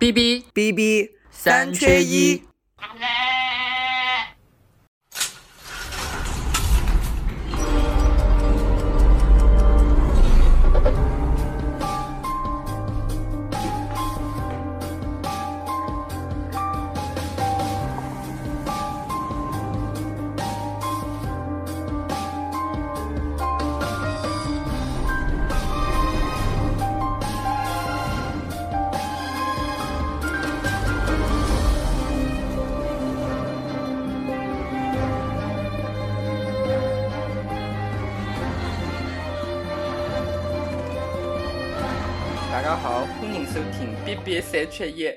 B B B B 三缺一。缺一，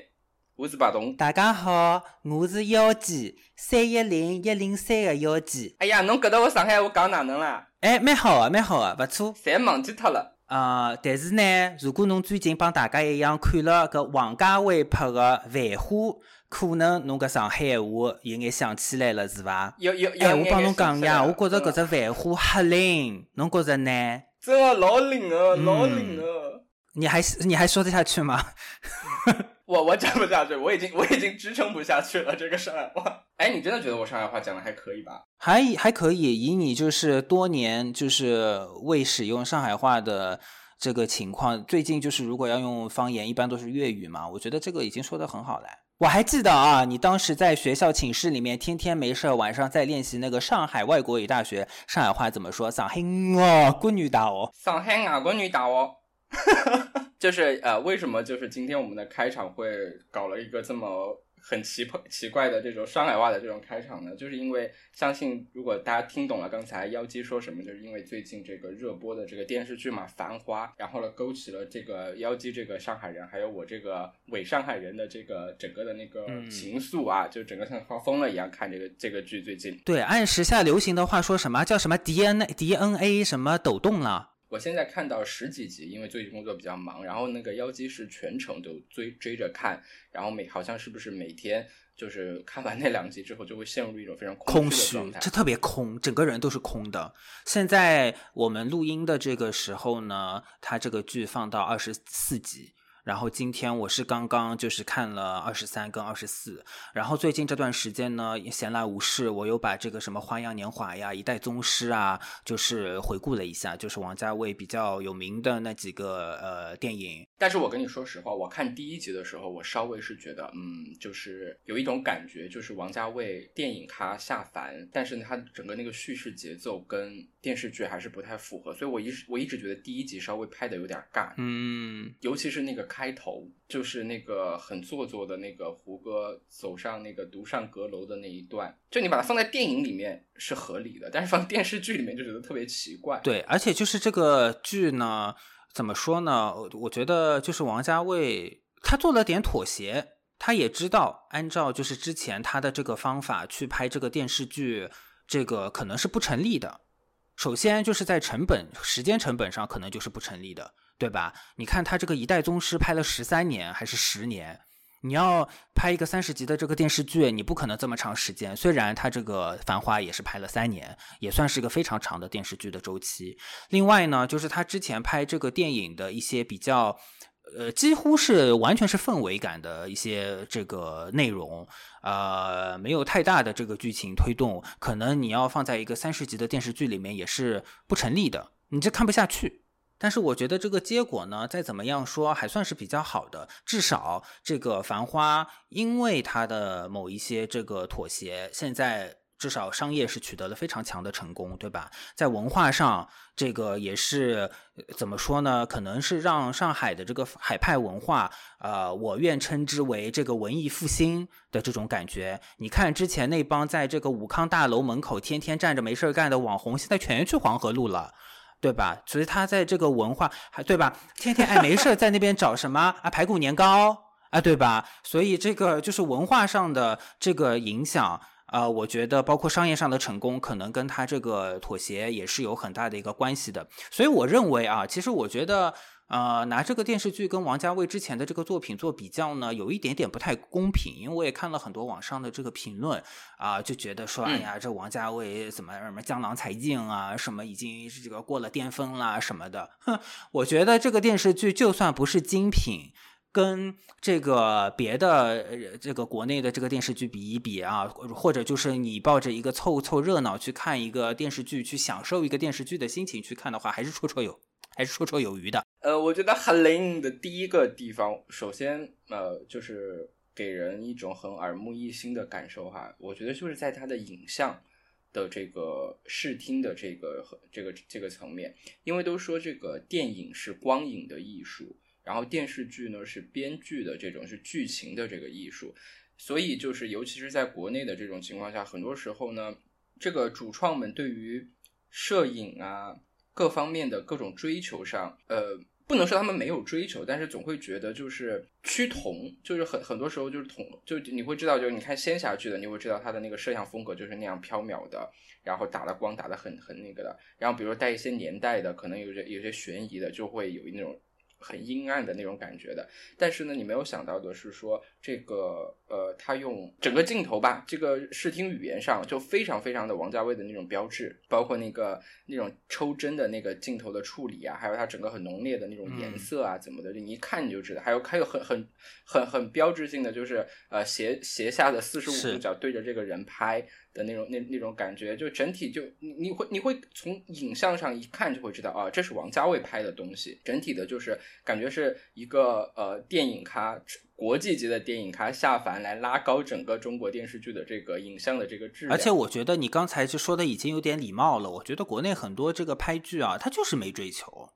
我是白东。大家好，我是妖姬三一零一零三的妖姬。哎呀，侬搿搭个上海话讲哪能啦？哎，蛮好啊，蛮好啊，勿错。侪忘记脱了。啊、但是呢，如果侬最近帮大家一样看了搿王家卫拍的《繁花》，可能侬搿上海闲话有眼想起来了，是伐？有有有。哎，我帮侬讲呀，我觉着搿只只《繁花》黑灵，侬觉着呢？真的老灵个，嗯老灵个。你还你还说得下去吗？我我讲不下去，我已经我已经支撑不下去了这个上海话。哎，你真的觉得我上海话讲的还可以吧？还还可以，以你就是多年就是未使用上海话的这个情况，最近就是如果要用方言，一般都是粤语嘛。我觉得这个已经说的很好了。我还记得啊，你当时在学校寝室里面，天天没事儿晚上在练习那个上海外国语大学上海话怎么说？上海外，国语大哦。上海外国语大学。就是呃，为什么就是今天我们的开场会搞了一个这么很奇葩奇怪的这种上海话的这种开场呢？就是因为相信如果大家听懂了刚才妖姬说什么，就是因为最近这个热播的这个电视剧嘛《繁花》，然后呢勾起了这个妖姬这个上海人，还有我这个伪上海人的这个整个的那个嗯情愫啊，就整个像发疯了一样看这个这个剧。最近对，按时下流行的话说什么叫什么 DNA DNA 什么抖动了？我现在看到十几集，因为最近工作比较忙，然后那个妖姬是全程都追追着看，然后每好像是不是每天就是看完那两集之后，就会陷入一种非常空虚虚的状，态这。特别空，整个人都是空的。现在我们录音的这个时候呢，它这个剧放到二十四集。然后今天我是刚刚就是看了二十三跟二十四，然后最近这段时间呢闲来无事，我又把这个什么《花样年华》呀、《一代宗师》啊，就是回顾了一下，就是王家卫比较有名的那几个呃电影。但是我跟你说实话，我看第一集的时候，我稍微是觉得，嗯，就是有一种感觉，就是王家卫电影他下凡，但是呢，他整个那个叙事节奏跟电视剧还是不太符合，所以我一直我一直觉得第一集稍微拍的有点尬，嗯，尤其是那个开头，就是那个很做作的那个胡歌走上那个独上阁楼的那一段，就你把它放在电影里面是合理的，但是放电视剧里面就觉得特别奇怪。对，而且就是这个剧呢，怎么说呢？我觉得就是王家卫他做了点妥协，他也知道按照就是之前他的这个方法去拍这个电视剧，这个可能是不成立的。首先就是在成本、时间成本上可能就是不成立的，对吧？你看他这个《一代宗师》拍了十三年还是十年，你要拍一个三十集的这个电视剧，你不可能这么长时间。虽然他这个《繁花》也是拍了三年，也算是一个非常长的电视剧的周期。另外呢，就是他之前拍这个电影的一些比较。呃，几乎是完全是氛围感的一些这个内容，呃，没有太大的这个剧情推动，可能你要放在一个三十集的电视剧里面也是不成立的，你这看不下去。但是我觉得这个结果呢，再怎么样说还算是比较好的，至少这个《繁花》因为它的某一些这个妥协，现在至少商业是取得了非常强的成功，对吧？在文化上，这个也是怎么说呢？可能是让上海的这个海派文化，呃，我愿称之为这个文艺复兴的这种感觉。你看之前那帮在这个武康大楼门口天天站着没事儿干的网红，现在全去黄河路了。对吧？所以他在这个文化还对吧？天天哎没事在那边找什么啊排骨年糕啊，对吧？所以这个就是文化上的这个影响。啊，我觉得包括商业上的成功，可能跟他这个妥协也是有很大的一个关系的。所以我认为啊，其实我觉得，呃，拿这个电视剧跟王家卫之前的这个作品做比较呢，有一点点不太公平。因为我也看了很多网上的这个评论啊、就觉得说，哎呀，这王家卫怎么什么江郎才尽啊，什么已经是这个过了巅峰啦什么的。哼，我觉得这个电视剧就算不是精品。跟这个别的这个国内的这个电视剧比一比啊，或者就是你抱着一个凑凑热闹去看一个电视剧，去享受一个电视剧的心情去看的话，还是绰绰有，还是绰绰有余的。呃，我觉得很灵的第一个地方，首先呃就是给人一种很耳目一新的感受哈，我觉得就是在它的影像的这个视听的这个这个这个层面，因为都说这个电影是光影的艺术。然后电视剧呢是编剧的这种是剧情的这个艺术，所以就是尤其是在国内的这种情况下，很多时候呢，这个主创们对于摄影啊各方面的各种追求上，呃，不能说他们没有追求，但是总会觉得就是趋同，就是很很多时候就是同，就你会知道，就是你看仙侠剧的，你会知道他的那个摄像风格就是那样飘渺的，然后打了光打的很很那个的，然后比如说带一些年代的，可能有些有些悬疑的，就会有那种。很阴暗的那种感觉的，但是呢，你没有想到的是说，这个呃，他用整个镜头吧，这个视听语言上就非常非常的王家卫的那种标志，包括那个那种抽帧的那个镜头的处理啊，还有它整个很浓烈的那种颜色啊，怎么的，你一看你就知道。还有还有很很很很标志性的就是呃斜斜下的四十五度角对着这个人拍。的那种那那种感觉，就整体就你你会你会从影像上一看就会知道啊，这是王家卫拍的东西。整体的就是感觉是一个呃电影咖，国际级的电影咖下凡来拉高整个中国电视剧的这个影像的这个质量。而且我觉得你刚才就说的已经有点礼貌了。我觉得国内很多这个拍剧啊，他就是没追求。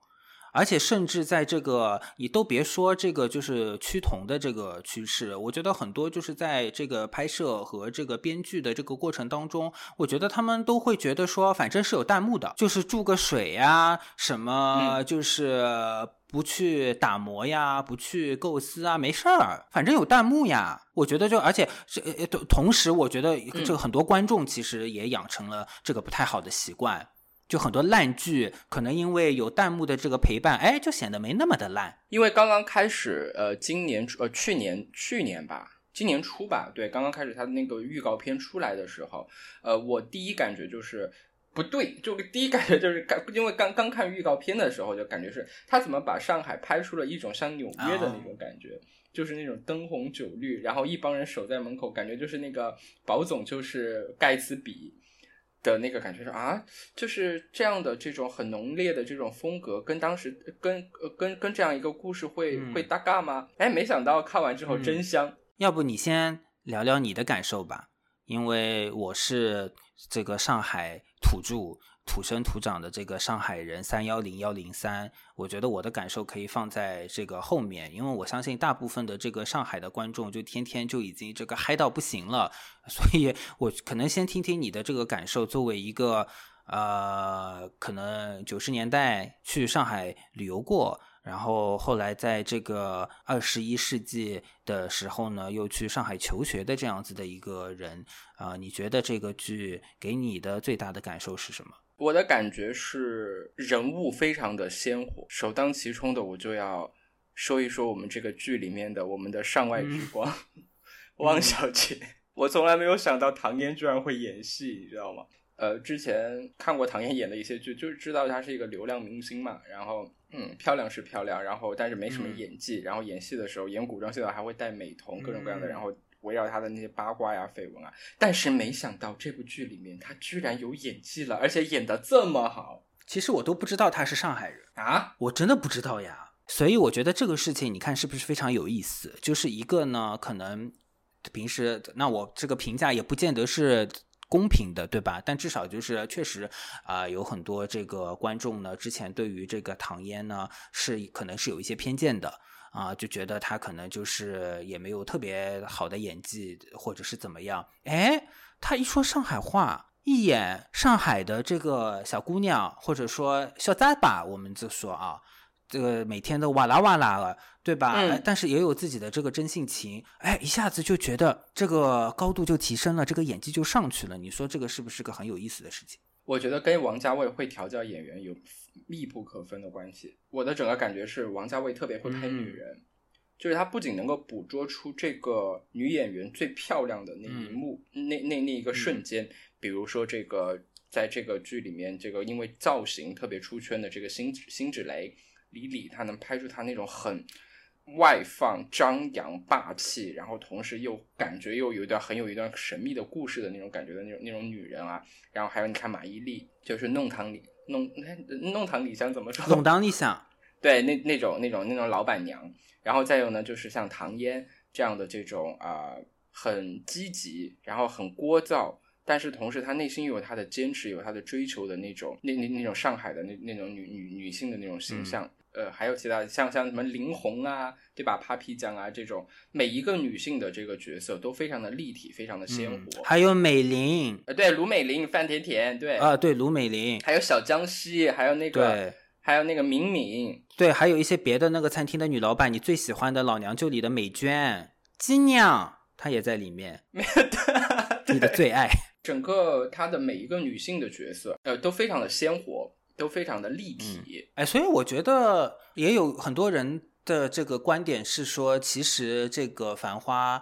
而且甚至在这个，你都别说这个，就是趋同的这个趋势。我觉得很多就是在这个拍摄和这个编剧的这个过程当中，我觉得他们都会觉得说，反正是有弹幕的，就是注个水呀，什么就是不去打磨呀，不去构思啊，没事儿，反正有弹幕呀。我觉得就而且这同同时，我觉得这个很多观众其实也养成了这个不太好的习惯。就很多烂剧，可能因为有弹幕的这个陪伴，哎，就显得没那么的烂。因为刚刚开始，呃，今年呃去年去年吧，今年初吧，对，刚刚开始他的那个预告片出来的时候，呃，我第一感觉就是不对，就第一感觉就是刚，因为刚刚看预告片的时候就感觉是他怎么把上海拍出了一种像纽约的那种感觉，就是那种灯红酒绿，然后一帮人守在门口，感觉就是那个宝总就是盖茨比。的那个感觉是啊，就是这样的这种很浓烈的这种风格，跟当时跟跟跟这样一个故事会会搭嘎吗？哎，没想到看完之后真香。要不你先聊聊你的感受吧，因为我是这个上海土著。土生土长的这个上海人，三幺零幺零三，我觉得我的感受可以放在这个后面，因为我相信大部分的这个上海的观众就天天就已经这个嗨到不行了，所以我可能先听听你的这个感受，作为一个呃，可能九十年代去上海旅游过。然后后来在这个二十一世纪的时候呢，又去上海求学的这样子的一个人啊，你觉得这个剧给你的最大的感受是什么？我的感觉是人物非常的鲜活，首当其冲的我就要说一说我们这个剧里面的我们的上外之光汪小姐。我从来没有想到唐嫣居然会演戏，你知道吗？呃，之前看过唐嫣演的一些剧，就是知道她是一个流量明星嘛。然后，嗯，漂亮是漂亮，然后但是没什么演技。然后演戏的时候，演古装戏的还会戴美瞳，各种各样的。然后围绕他的那些八卦呀、绯闻啊。但是没想到这部剧里面他居然有演技了，而且演的这么好。其实我都不知道他是上海人啊，我真的不知道呀。所以我觉得这个事情，你看是不是非常有意思？就是一个呢，可能平时那我这个评价也不见得是。公平的，对吧？但至少就是确实啊，有很多这个观众呢，之前对于这个唐嫣呢是可能是有一些偏见的啊，就觉得她可能就是也没有特别好的演技，或者是怎么样。哎，她一说上海话，一演上海的这个小姑娘，或者说小崽吧，我们就说啊。这个每天都哇啦哇啦了，对吧？但是也有自己的这个真性情，哎，一下子就觉得这个高度就提升了，这个演技就上去了。你说这个是不是个很有意思的事情？我觉得跟王家卫会调教演员有密不可分的关系。我的整个感觉是，王家卫特别会拍女人，就是他不仅能够捕捉出这个女演员最漂亮的那一幕，那那那一个瞬间，比如说这个在这个剧里面，这个因为造型特别出圈的这个辛辛芷蕾。李李，她能拍出她那种很外放、张扬、霸气，然后同时又感觉又有一段很有一段神秘的故事的那种感觉的那种那种女人啊。然后还有你看马伊琍，就是弄堂里弄弄堂里香怎么说？弄堂里香。对，那那种那种那种老板娘。然后再有呢，就是像唐嫣这样的这种啊，很积极，然后很聒噪，但是同时她内心又有她的坚持，有她的追求的那种那那那种上海的那那种女女女性的那种形象。呃，还有其他像像什么林红啊，对吧？Papi 酱啊，这种每一个女性的这个角色都非常的立体，非常的鲜活。还有美玲，呃，对，卢美玲、范甜甜，对，啊，对，卢美玲，还有小江西，还有那个，还有那个敏敏，对，还有一些别的那个餐厅的女老板，你最喜欢的《老娘舅》里的美娟、金娘，她也在里面，没有的，你的最爱。整个她的每一个女性的角色，呃，都非常的鲜活。都非常的立体，哎，所以我觉得也有很多人的这个观点是说，其实这个《繁花》，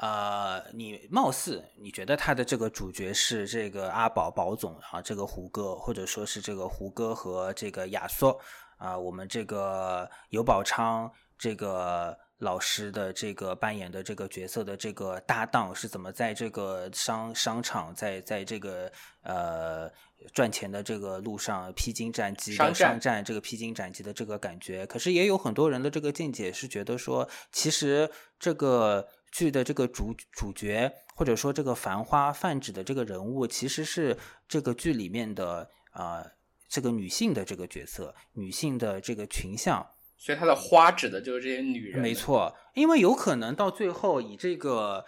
呃，你貌似你觉得他的这个主角是这个阿宝宝总啊，这个胡歌，或者说是这个胡歌和这个亚索啊，我们这个尤宝昌这个。老师的这个扮演的这个角色的这个搭档是怎么在这个商商场在在这个呃赚钱的这个路上披荆斩棘的商战这个披荆斩棘的这个感觉？可是也有很多人的这个见解是觉得说，其实这个剧的这个主主角或者说这个繁花泛指的这个人物，其实是这个剧里面的啊这个女性的这个角色，女性的这个群像。所以它的花指的就是这些女人，没错，因为有可能到最后以这个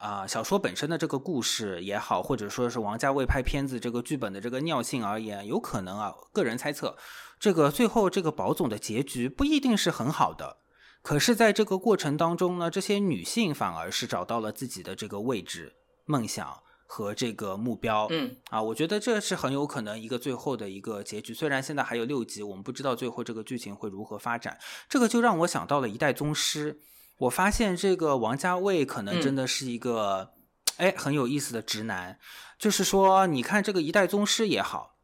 啊小说本身的这个故事也好，或者说是王家卫拍片子这个剧本的这个尿性而言，有可能啊，个人猜测，这个最后这个宝总的结局不一定是很好的。可是，在这个过程当中呢，这些女性反而是找到了自己的这个位置、梦想。和这个目标，嗯啊，我觉得这是很有可能一个最后的一个结局。虽然现在还有六集，我们不知道最后这个剧情会如何发展。这个就让我想到了一代宗师。我发现这个王家卫可能真的是一个，哎，很有意思的直男。就是说，你看这个一代宗师也好，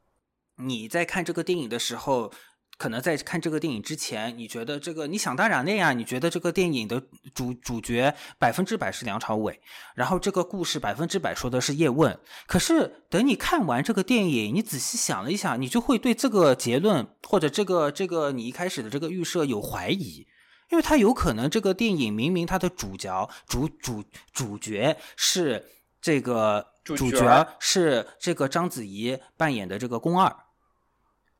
你在看这个电影的时候。可能在看这个电影之前，你觉得这个你想当然的呀？你觉得这个电影的主主角百分之百是梁朝伟，然后这个故事百分之百说的是叶问。可是等你看完这个电影，你仔细想了一想，你就会对这个结论或者这个这个你一开始的这个预设有怀疑，因为他有可能这个电影明明他的主角主主主角是这个主角是这个章子怡扮演的这个宫二。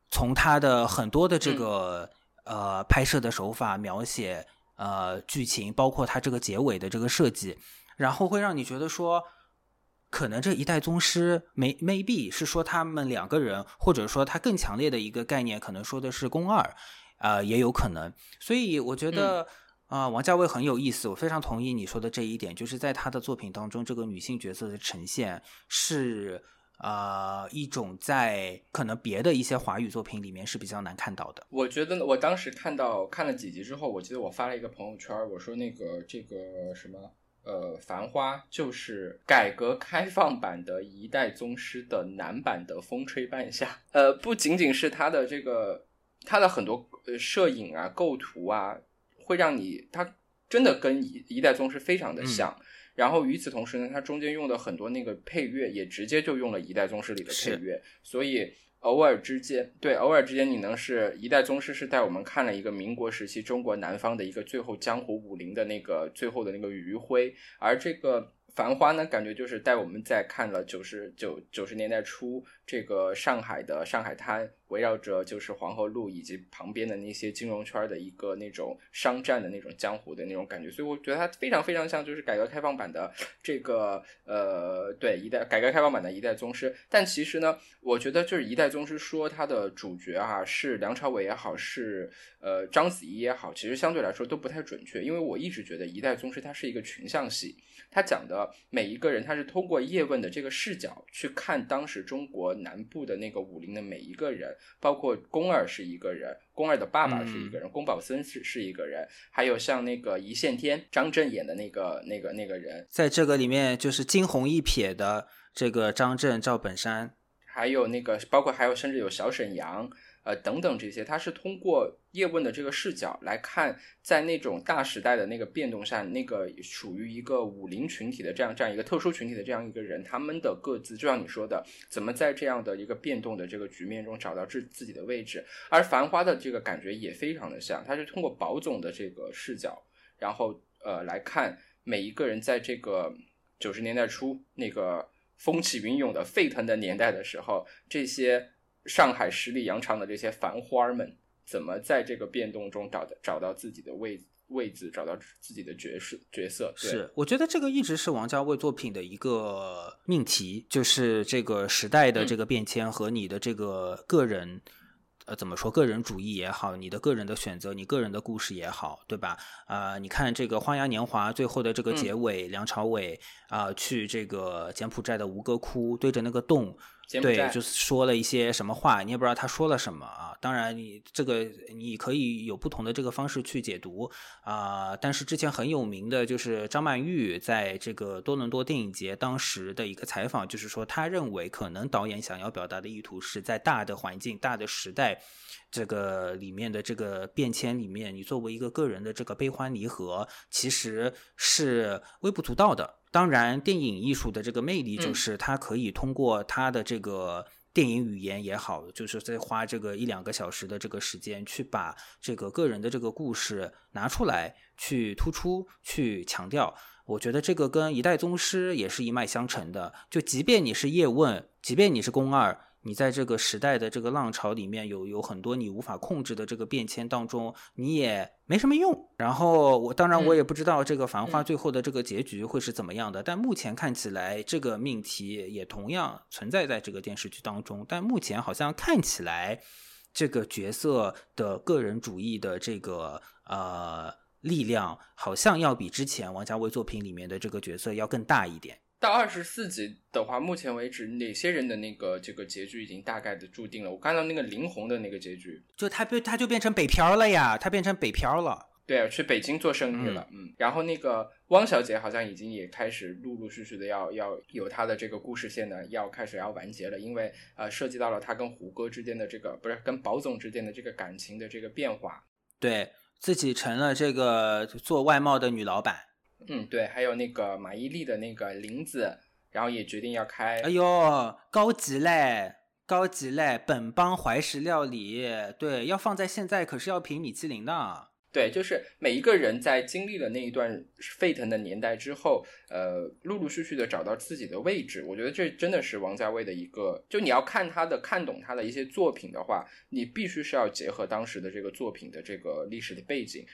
从他的很多的这个呃拍摄的手法、描写呃剧情，包括他这个结尾的这个设计，然后会让你觉得说，可能这一代宗师没 maybe 是说他们两个人，或者说他更强烈的一个概念，可能说的是宫二，啊也有可能。所以我觉得啊，王家卫很有意思，我非常同意你说的这一点，就是在他的作品当中，这个女性角色的呈现是。啊，一种在可能别的一些华语作品里面是比较难看到的。我觉得我当时看到看了几集之后，我记得我发了一个朋友圈，我说那个这个什么呃，《繁花》就是改革开放版的一代宗师的男版的风吹半夏。呃，不仅仅是他的这个，他的很多呃摄影啊、构图啊，会让你他真的跟一一代宗师非常的像。然后与此同时呢，它中间用的很多那个配乐也直接就用了一代宗师里的配乐，所以偶尔之间，对，偶尔之间你能是一代宗师是带我们看了一个民国时期中国南方的一个最后江湖武林的那个最后的那个余晖，而这个。繁花呢，感觉就是带我们在看了九十九九十年代初这个上海的上海滩，围绕着就是黄河路以及旁边的那些金融圈的一个那种商战的那种江湖的那种感觉，所以我觉得它非常非常像就是改革开放版的这个呃对一代改革开放版的一代宗师。但其实呢，我觉得就是一代宗师说它的主角啊是梁朝伟也好，是呃章子怡也好，其实相对来说都不太准确，因为我一直觉得一代宗师它是一个群像戏。他讲的每一个人，他是通过叶问的这个视角去看当时中国南部的那个武林的每一个人，包括宫二是一个人，宫二的爸爸是一个人，宫保森是是一个人，还有像那个一线天张震演的那个那个那个人，在这个里面就是惊鸿一瞥的这个张震赵本山，还有那个包括还有甚至有小沈阳。呃，等等这些，他是通过叶问的这个视角来看，在那种大时代的那个变动下，那个属于一个武林群体的这样这样一个特殊群体的这样一个人，他们的各自，就像你说的，怎么在这样的一个变动的这个局面中找到自自己的位置？而《繁花》的这个感觉也非常的像，它是通过宝总的这个视角，然后呃来看每一个人在这个九十年代初那个风起云涌的沸腾的年代的时候，这些上海十里洋场的这些繁花们。怎么在这个变动中找找到自己的位位置，找到自己的角色角色？是，我觉得这个一直是王家卫作品的一个命题，就是这个时代的这个变迁和你的这个个人，呃，怎么说，个人主义也好，你的个人的选择，你个人的故事也好，对吧？啊，你看这个《花样年华》最后的这个结尾，梁朝伟啊，去这个柬埔寨的吴哥窟，对着那个洞。对，就是说了一些什么话，你也不知道他说了什么啊。当然，你这个你可以有不同的这个方式去解读啊。但是之前很有名的就是张曼玉在这个多伦多电影节当时的一个采访，就是说他认为可能导演想要表达的意图是在大的环境、大的时代这个里面的这个变迁里面，你作为一个个人的这个悲欢离合，其实是微不足道的。当然，电影艺术的这个魅力就是它可以通过它的这个电影语言也好，就是在花这个一两个小时的这个时间，去把这个个人的这个故事拿出来，去突出，去强调。我觉得这个跟一代宗师也是一脉相承的。就即便你是叶问，即便你是宫二。你在这个时代的这个浪潮里面有有很多你无法控制的这个变迁当中，你也没什么用。然后我当然我也不知道这个繁花最后的这个结局会是怎么样的，但目前看起来这个命题也同样存在在这个电视剧当中。但目前好像看起来这个角色的个人主义的这个呃力量，好像要比之前王家卫作品里面的这个角色要更大一点。到二十四集的话，目前为止哪些人的那个这个结局已经大概的注定了？我看到那个林红的那个结局，就他变他就变成北漂了呀，他变成北漂了，对，去北京做生意了，嗯。然后那个汪小姐好像已经也开始陆陆续续的要要有她的这个故事线呢，要开始要完结了，因为呃涉及到了她跟胡歌之间的这个不是跟宝总之间的这个感情的这个变化，对自己成了这个做外贸的女老板。嗯，对，还有那个马伊琍的那个林子，然后也决定要开。哎呦，高级嘞，高级嘞！本帮怀石料理，对，要放在现在可是要评米其林的。对，就是每一个人在经历了那一段沸腾的年代之后，呃，陆陆续续的找到自己的位置。我觉得这真的是王家卫的一个，就你要看他的、看懂他的一些作品的话，你必须是要结合当时的这个作品的这个历史的背景，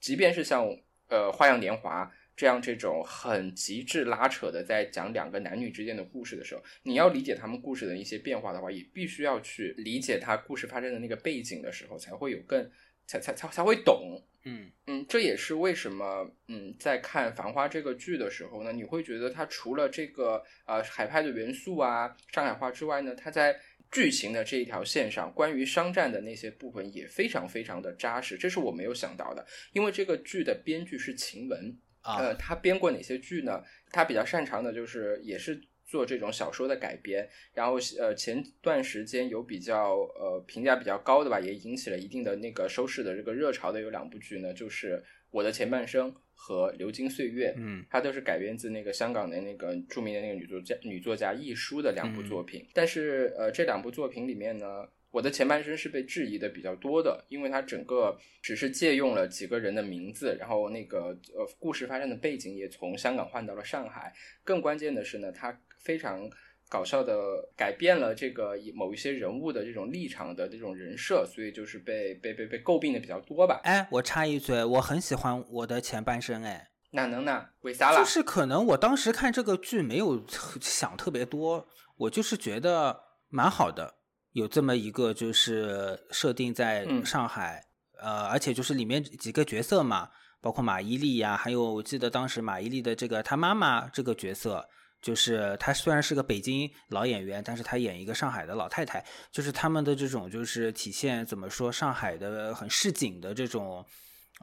即便是像呃《花样年华》。这样这种很极致拉扯的，在讲两个男女之间的故事的时候，你要理解他们故事的一些变化的话，也必须要去理解他故事发生的那个背景的时候，才会有更才才才才会懂。嗯嗯，这也是为什么嗯，在看《繁花》这个剧的时候呢，你会觉得它除了这个呃海派的元素啊、上海话之外呢，它在剧情的这一条线上，关于商战的那些部分也非常非常的扎实，这是我没有想到的，因为这个剧的编剧是晴雯。呃，他编过哪些剧呢？他比较擅长的就是也是做这种小说的改编。然后呃，前段时间有比较呃评价比较高的吧，也引起了一定的那个收视的这个热潮的有两部剧呢，就是《我的前半生》和《流金岁月》。嗯，它都是改编自那个香港的那个著名的那个女作家女作家亦舒的两部作品。但是呃，这两部作品里面呢。我的前半生是被质疑的比较多的，因为它整个只是借用了几个人的名字，然后那个呃故事发生的背景也从香港换到了上海。更关键的是呢，它非常搞笑的改变了这个某一些人物的这种立场的这种人设，所以就是被被被被诟病的比较多吧。哎，我插一嘴，我很喜欢我的前半生，哎，哪能呢？为啥啦？就是可能我当时看这个剧没有想特别多，我就是觉得蛮好的。有这么一个就是设定在上海，呃，而且就是里面几个角色嘛，包括马伊琍呀，还有我记得当时马伊琍的这个她妈妈这个角色，就是她虽然是个北京老演员，但是她演一个上海的老太太，就是他们的这种就是体现怎么说上海的很市井的这种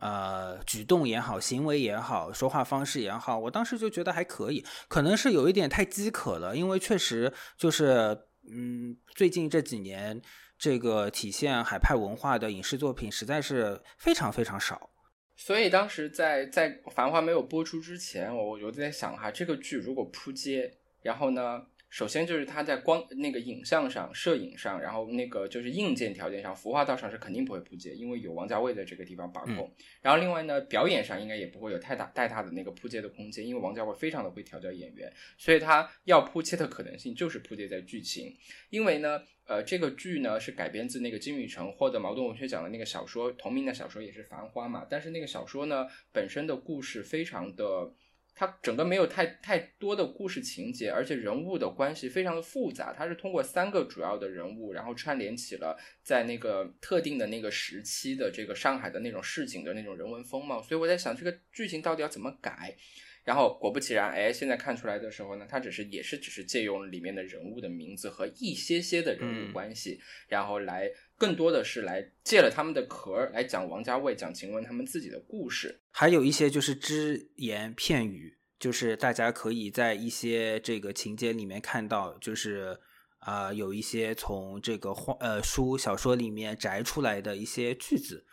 呃举动也好，行为也好，说话方式也好，我当时就觉得还可以，可能是有一点太饥渴了，因为确实就是。嗯，最近这几年这个体现海派文化的影视作品实在是非常非常少。所以当时在在《繁花》没有播出之前，我我就在想哈，这个剧如果扑街，然后呢？首先就是它在光那个影像上、摄影上，然后那个就是硬件条件上、服化道上是肯定不会扑街，因为有王家卫在这个地方把控。然后另外呢，表演上应该也不会有太大太大的那个扑街的空间，因为王家卫非常的会调教演员，所以他要扑街的可能性就是扑街在剧情。因为呢，呃，这个剧呢是改编自那个金宇澄获得茅盾文学奖的那个小说同名的小说，也是《繁花》嘛。但是那个小说呢本身的故事非常的。它整个没有太太多的故事情节，而且人物的关系非常的复杂。它是通过三个主要的人物，然后串联起了在那个特定的那个时期的这个上海的那种市井的那种人文风貌。所以我在想，这个剧情到底要怎么改？然后果不其然，哎，现在看出来的时候呢，它只是也是只是借用里面的人物的名字和一些些的人物关系，然后来更多的是来借了他们的壳来讲王家卫、讲晴雯他们自己的故事，还有一些就是只言片语，就是大家可以在一些这个情节里面看到，就是啊有一些从这个画呃书小说里面摘出来的一些句子，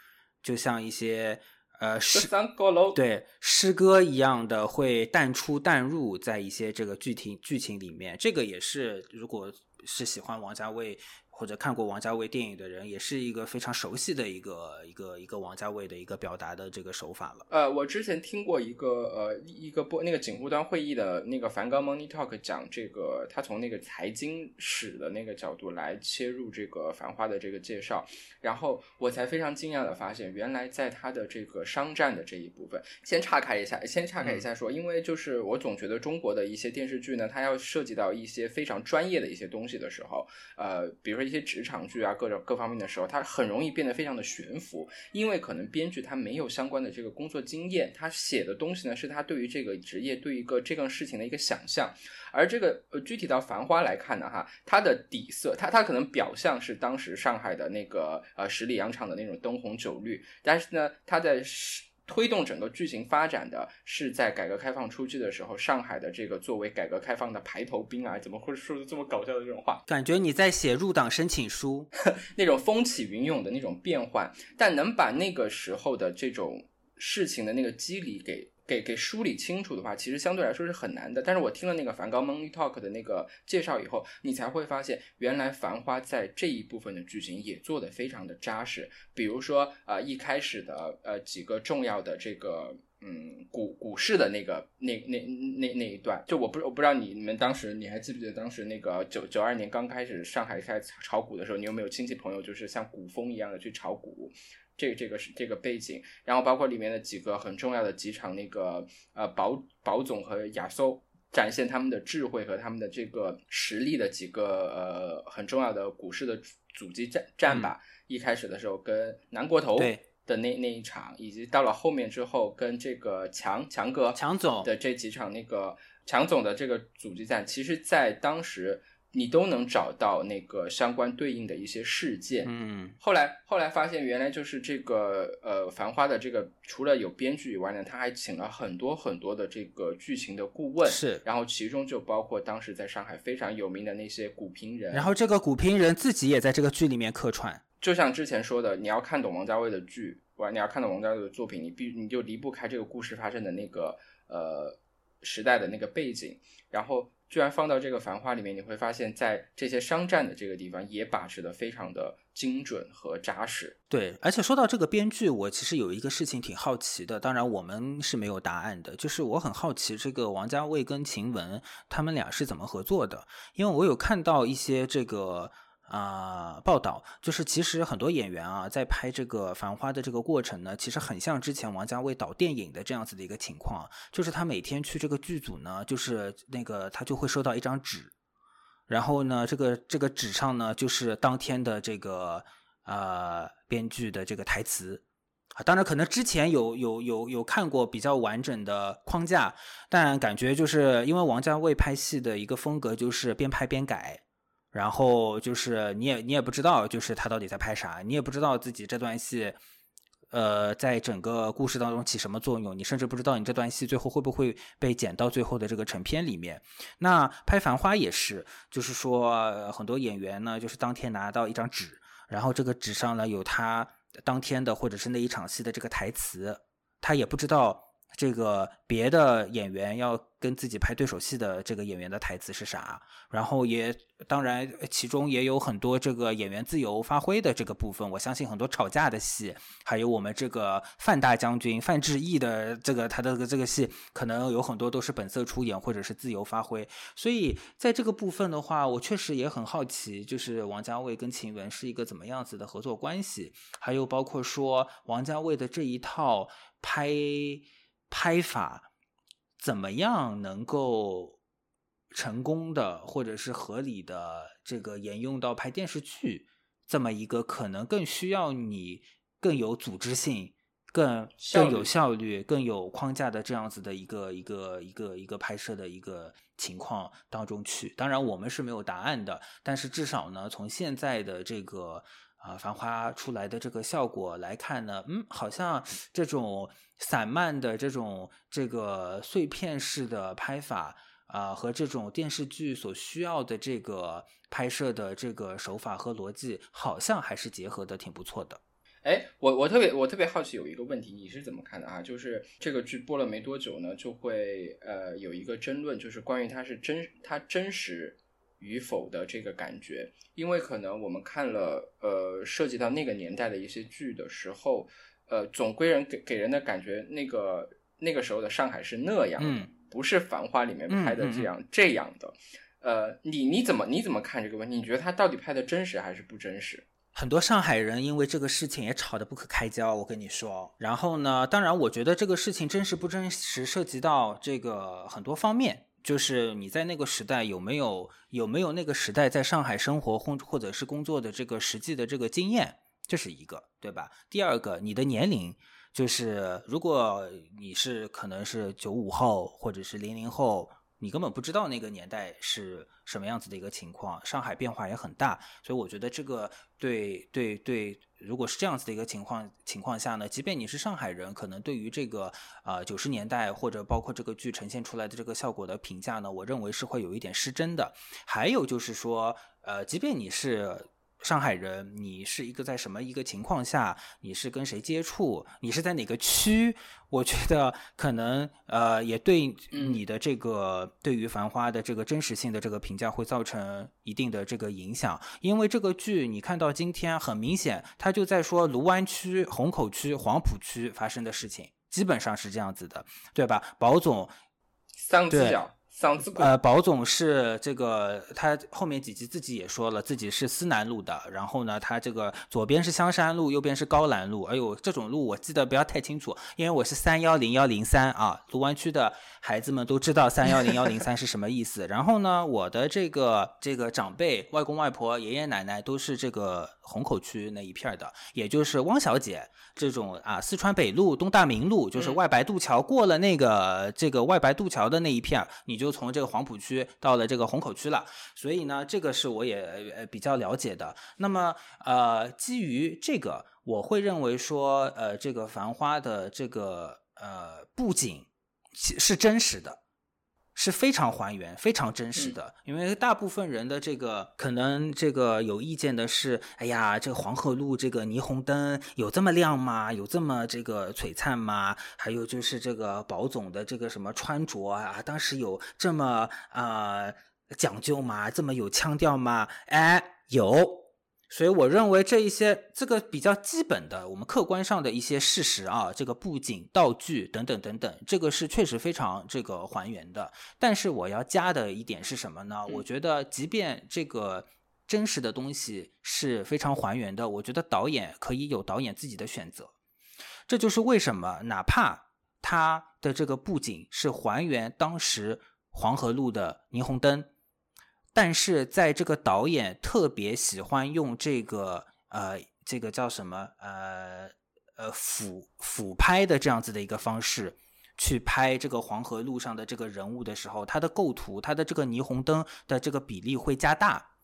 就像一些。呃，诗对诗歌一样的会淡出淡入在一些这个剧情剧情里面，这个也是如果是喜欢王家卫。或者看过王家卫电影的人，也是一个非常熟悉的一个一个一个王家卫的一个表达的这个手法了。呃，我之前听过一个呃一个播那个警务端会议的那个梵高 Money Talk 讲这个，他从那个财经史的那个角度来切入这个繁花的这个介绍，然后我才非常惊讶的发现，原来在他的这个商战的这一部分，先岔开一下，先岔开一下说，因为就是我总觉得中国的一些电视剧呢，它要涉及到一些非常专业的一些东西的时候，呃，比如说。一些职场剧啊，各种各方面的时候，它很容易变得非常的悬浮，因为可能编剧他没有相关的这个工作经验，他写的东西呢是他对于这个职业、对一个这个事情的一个想象。而这个呃，具体到《繁花》来看呢，哈，它的底色，它它可能表象是当时上海的那个呃十里洋场的那种灯红酒绿，但是呢，它在推动整个剧情发展的是在改革开放初期的时候，上海的这个作为改革开放的排头兵啊，怎么会说出这么搞笑的这种话？感觉你在写入党申请书，那种风起云涌的那种变换，但能把那个时候的这种事情的那个机理给。给给梳理清楚的话，其实相对来说是很难的。但是我听了那个梵高 Money Talk 的那个介绍以后，你才会发现，原来《繁花》在这一部分的剧情也做得非常的扎实。比如说，呃，一开始的呃几个重要的这个嗯股股市的那个那那那那一段，就我不我不知道你你们当时你还记不记得当时那个九九二年刚开始上海开始炒股的时候，你有没有亲戚朋友就是像股风一样的去炒股？这这个是这个背景，然后包括里面的几个很重要的几场那个呃保保总和亚搜展现他们的智慧和他们的这个实力的几个呃很重要的股市的阻击战战吧。一开始的时候跟南国头的那那一场，以及到了后面之后跟这个强强哥强总的这几场那个强总的这个阻击战，其实在当时。你都能找到那个相关对应的一些事件。嗯，后来后来发现，原来就是这个呃，《繁花》的这个除了有编剧以外呢，他还请了很多很多的这个剧情的顾问。是，然后其中就包括当时在上海非常有名的那些股评人。然后这个股评人自己也在这个剧里面客串。就像之前说的，你要看懂王家卫的剧，完你要看懂王家卫的作品，你必你就离不开这个故事发生的那个呃时代的那个背景，然后。居然放到这个繁花里面，你会发现在这些商战的这个地方也把持的非常的精准和扎实。对，而且说到这个编剧，我其实有一个事情挺好奇的，当然我们是没有答案的，就是我很好奇这个王家卫跟秦雯他们俩是怎么合作的，因为我有看到一些这个。啊，报道。就是其实很多演员啊，在拍这个《繁花》的这个过程呢，其实很像之前王家卫导电影的这样子的一个情况，就是他每天去这个剧组呢，就是那个他就会收到一张纸，然后呢，这个这个纸上呢，就是当天的这个呃编剧的这个台词。啊，当然可能之前有有有有看过比较完整的框架，但感觉就是因为王家卫拍戏的一个风格就是边拍边改。然后就是你也你也不知道，就是他到底在拍啥，你也不知道自己这段戏，呃，在整个故事当中起什么作用？你甚至不知道你这段戏最后会不会被剪到最后的这个成片里面。那拍《繁花》也是，就是说很多演员呢，就是当天拿到一张纸，然后这个纸上呢有他当天的或者是那一场戏的这个台词，他也不知道。这个别的演员要跟自己拍对手戏的这个演员的台词是啥？然后也当然其中也有很多这个演员自由发挥的这个部分。我相信很多吵架的戏，还有我们这个范大将军范志毅的这个他的这个戏，可能有很多都是本色出演或者是自由发挥。所以在这个部分的话，我确实也很好奇，就是王家卫跟秦雯是一个怎么样子的合作关系？还有包括说王家卫的这一套拍。拍法怎么样能够成功的，或者是合理的这个沿用到拍电视剧这么一个可能更需要你更有组织性、更更有效率、更有框架的这样子的一个一个一个一个拍摄的一个情况当中去？当然，我们是没有答案的，但是至少呢，从现在的这个。啊，繁花出来的这个效果来看呢，嗯，好像这种散漫的这种这个碎片式的拍法啊，和这种电视剧所需要的这个拍摄的这个手法和逻辑，好像还是结合的挺不错的。哎，我我特别我特别好奇有一个问题，你是怎么看的啊？就是这个剧播了没多久呢，就会呃有一个争论，就是关于它是真它真实。与否的这个感觉，因为可能我们看了呃涉及到那个年代的一些剧的时候，呃总归人给给人的感觉，那个那个时候的上海是那样，嗯，不是《繁花》里面拍的这样这样的。呃，你你怎么你怎么看这个问题？你觉得他到底拍的真实还是不真实？很多上海人因为这个事情也吵得不可开交，我跟你说。然后呢，当然我觉得这个事情真实不真实涉及到这个很多方面。就是你在那个时代有没有有没有那个时代在上海生活或或者是工作的这个实际的这个经验，这是一个，对吧？第二个，你的年龄，就是如果你是可能是九五后或者是零零后。你根本不知道那个年代是什么样子的一个情况，上海变化也很大，所以我觉得这个对对对，如果是这样子的一个情况情况下呢，即便你是上海人，可能对于这个啊九十年代或者包括这个剧呈现出来的这个效果的评价呢，我认为是会有一点失真的。还有就是说，呃，即便你是。上海人，你是一个在什么一个情况下？你是跟谁接触？你是在哪个区？我觉得可能呃，也对你的这个对于《繁花》的这个真实性的这个评价会造成一定的这个影响。因为这个剧你看到今天，很明显，他就在说卢湾区、虹口区、黄浦区发生的事情，基本上是这样子的，对吧？保总，三只脚。呃，宝总是这个，他后面几集自己也说了，自己是思南路的。然后呢，他这个左边是香山路，右边是高兰路。哎呦，这种路我记得不要太清楚，因为我是三幺零幺零三啊。卢湾区的孩子们都知道三幺零幺零三是什么意思。然后呢，我的这个这个长辈、外公外婆、爷爷奶奶都是这个虹口区那一片的，也就是汪小姐这种啊，四川北路、东大明路，就是外白渡桥过了那个这个外白渡桥的那一片，你就。就从这个黄浦区到了这个虹口区了，所以呢，这个是我也呃比较了解的。那么呃，基于这个，我会认为说，呃，这个繁花的这个呃布景是真实的。是非常还原、非常真实的，因为大部分人的这个可能这个有意见的是，哎呀，这个黄河路这个霓虹灯有这么亮吗？有这么这个璀璨吗？还有就是这个宝总的这个什么穿着啊，当时有这么啊讲究吗？这么有腔调吗？哎，有。所以我认为这一些这个比较基本的，我们客观上的一些事实啊，这个布景、道具等等等等，这个是确实非常这个还原的。但是我要加的一点是什么呢？我觉得，即便这个真实的东西是非常还原的，我觉得导演可以有导演自己的选择。这就是为什么，哪怕他的这个布景是还原当时黄河路的霓虹灯。但是在这个导演特别喜欢用这个呃这个叫什么？呃呃俯俯拍的这样子的一个方式去拍这个黄河路上的这个人物的时候，它的构图，它的这个霓虹灯的这个比例会加大，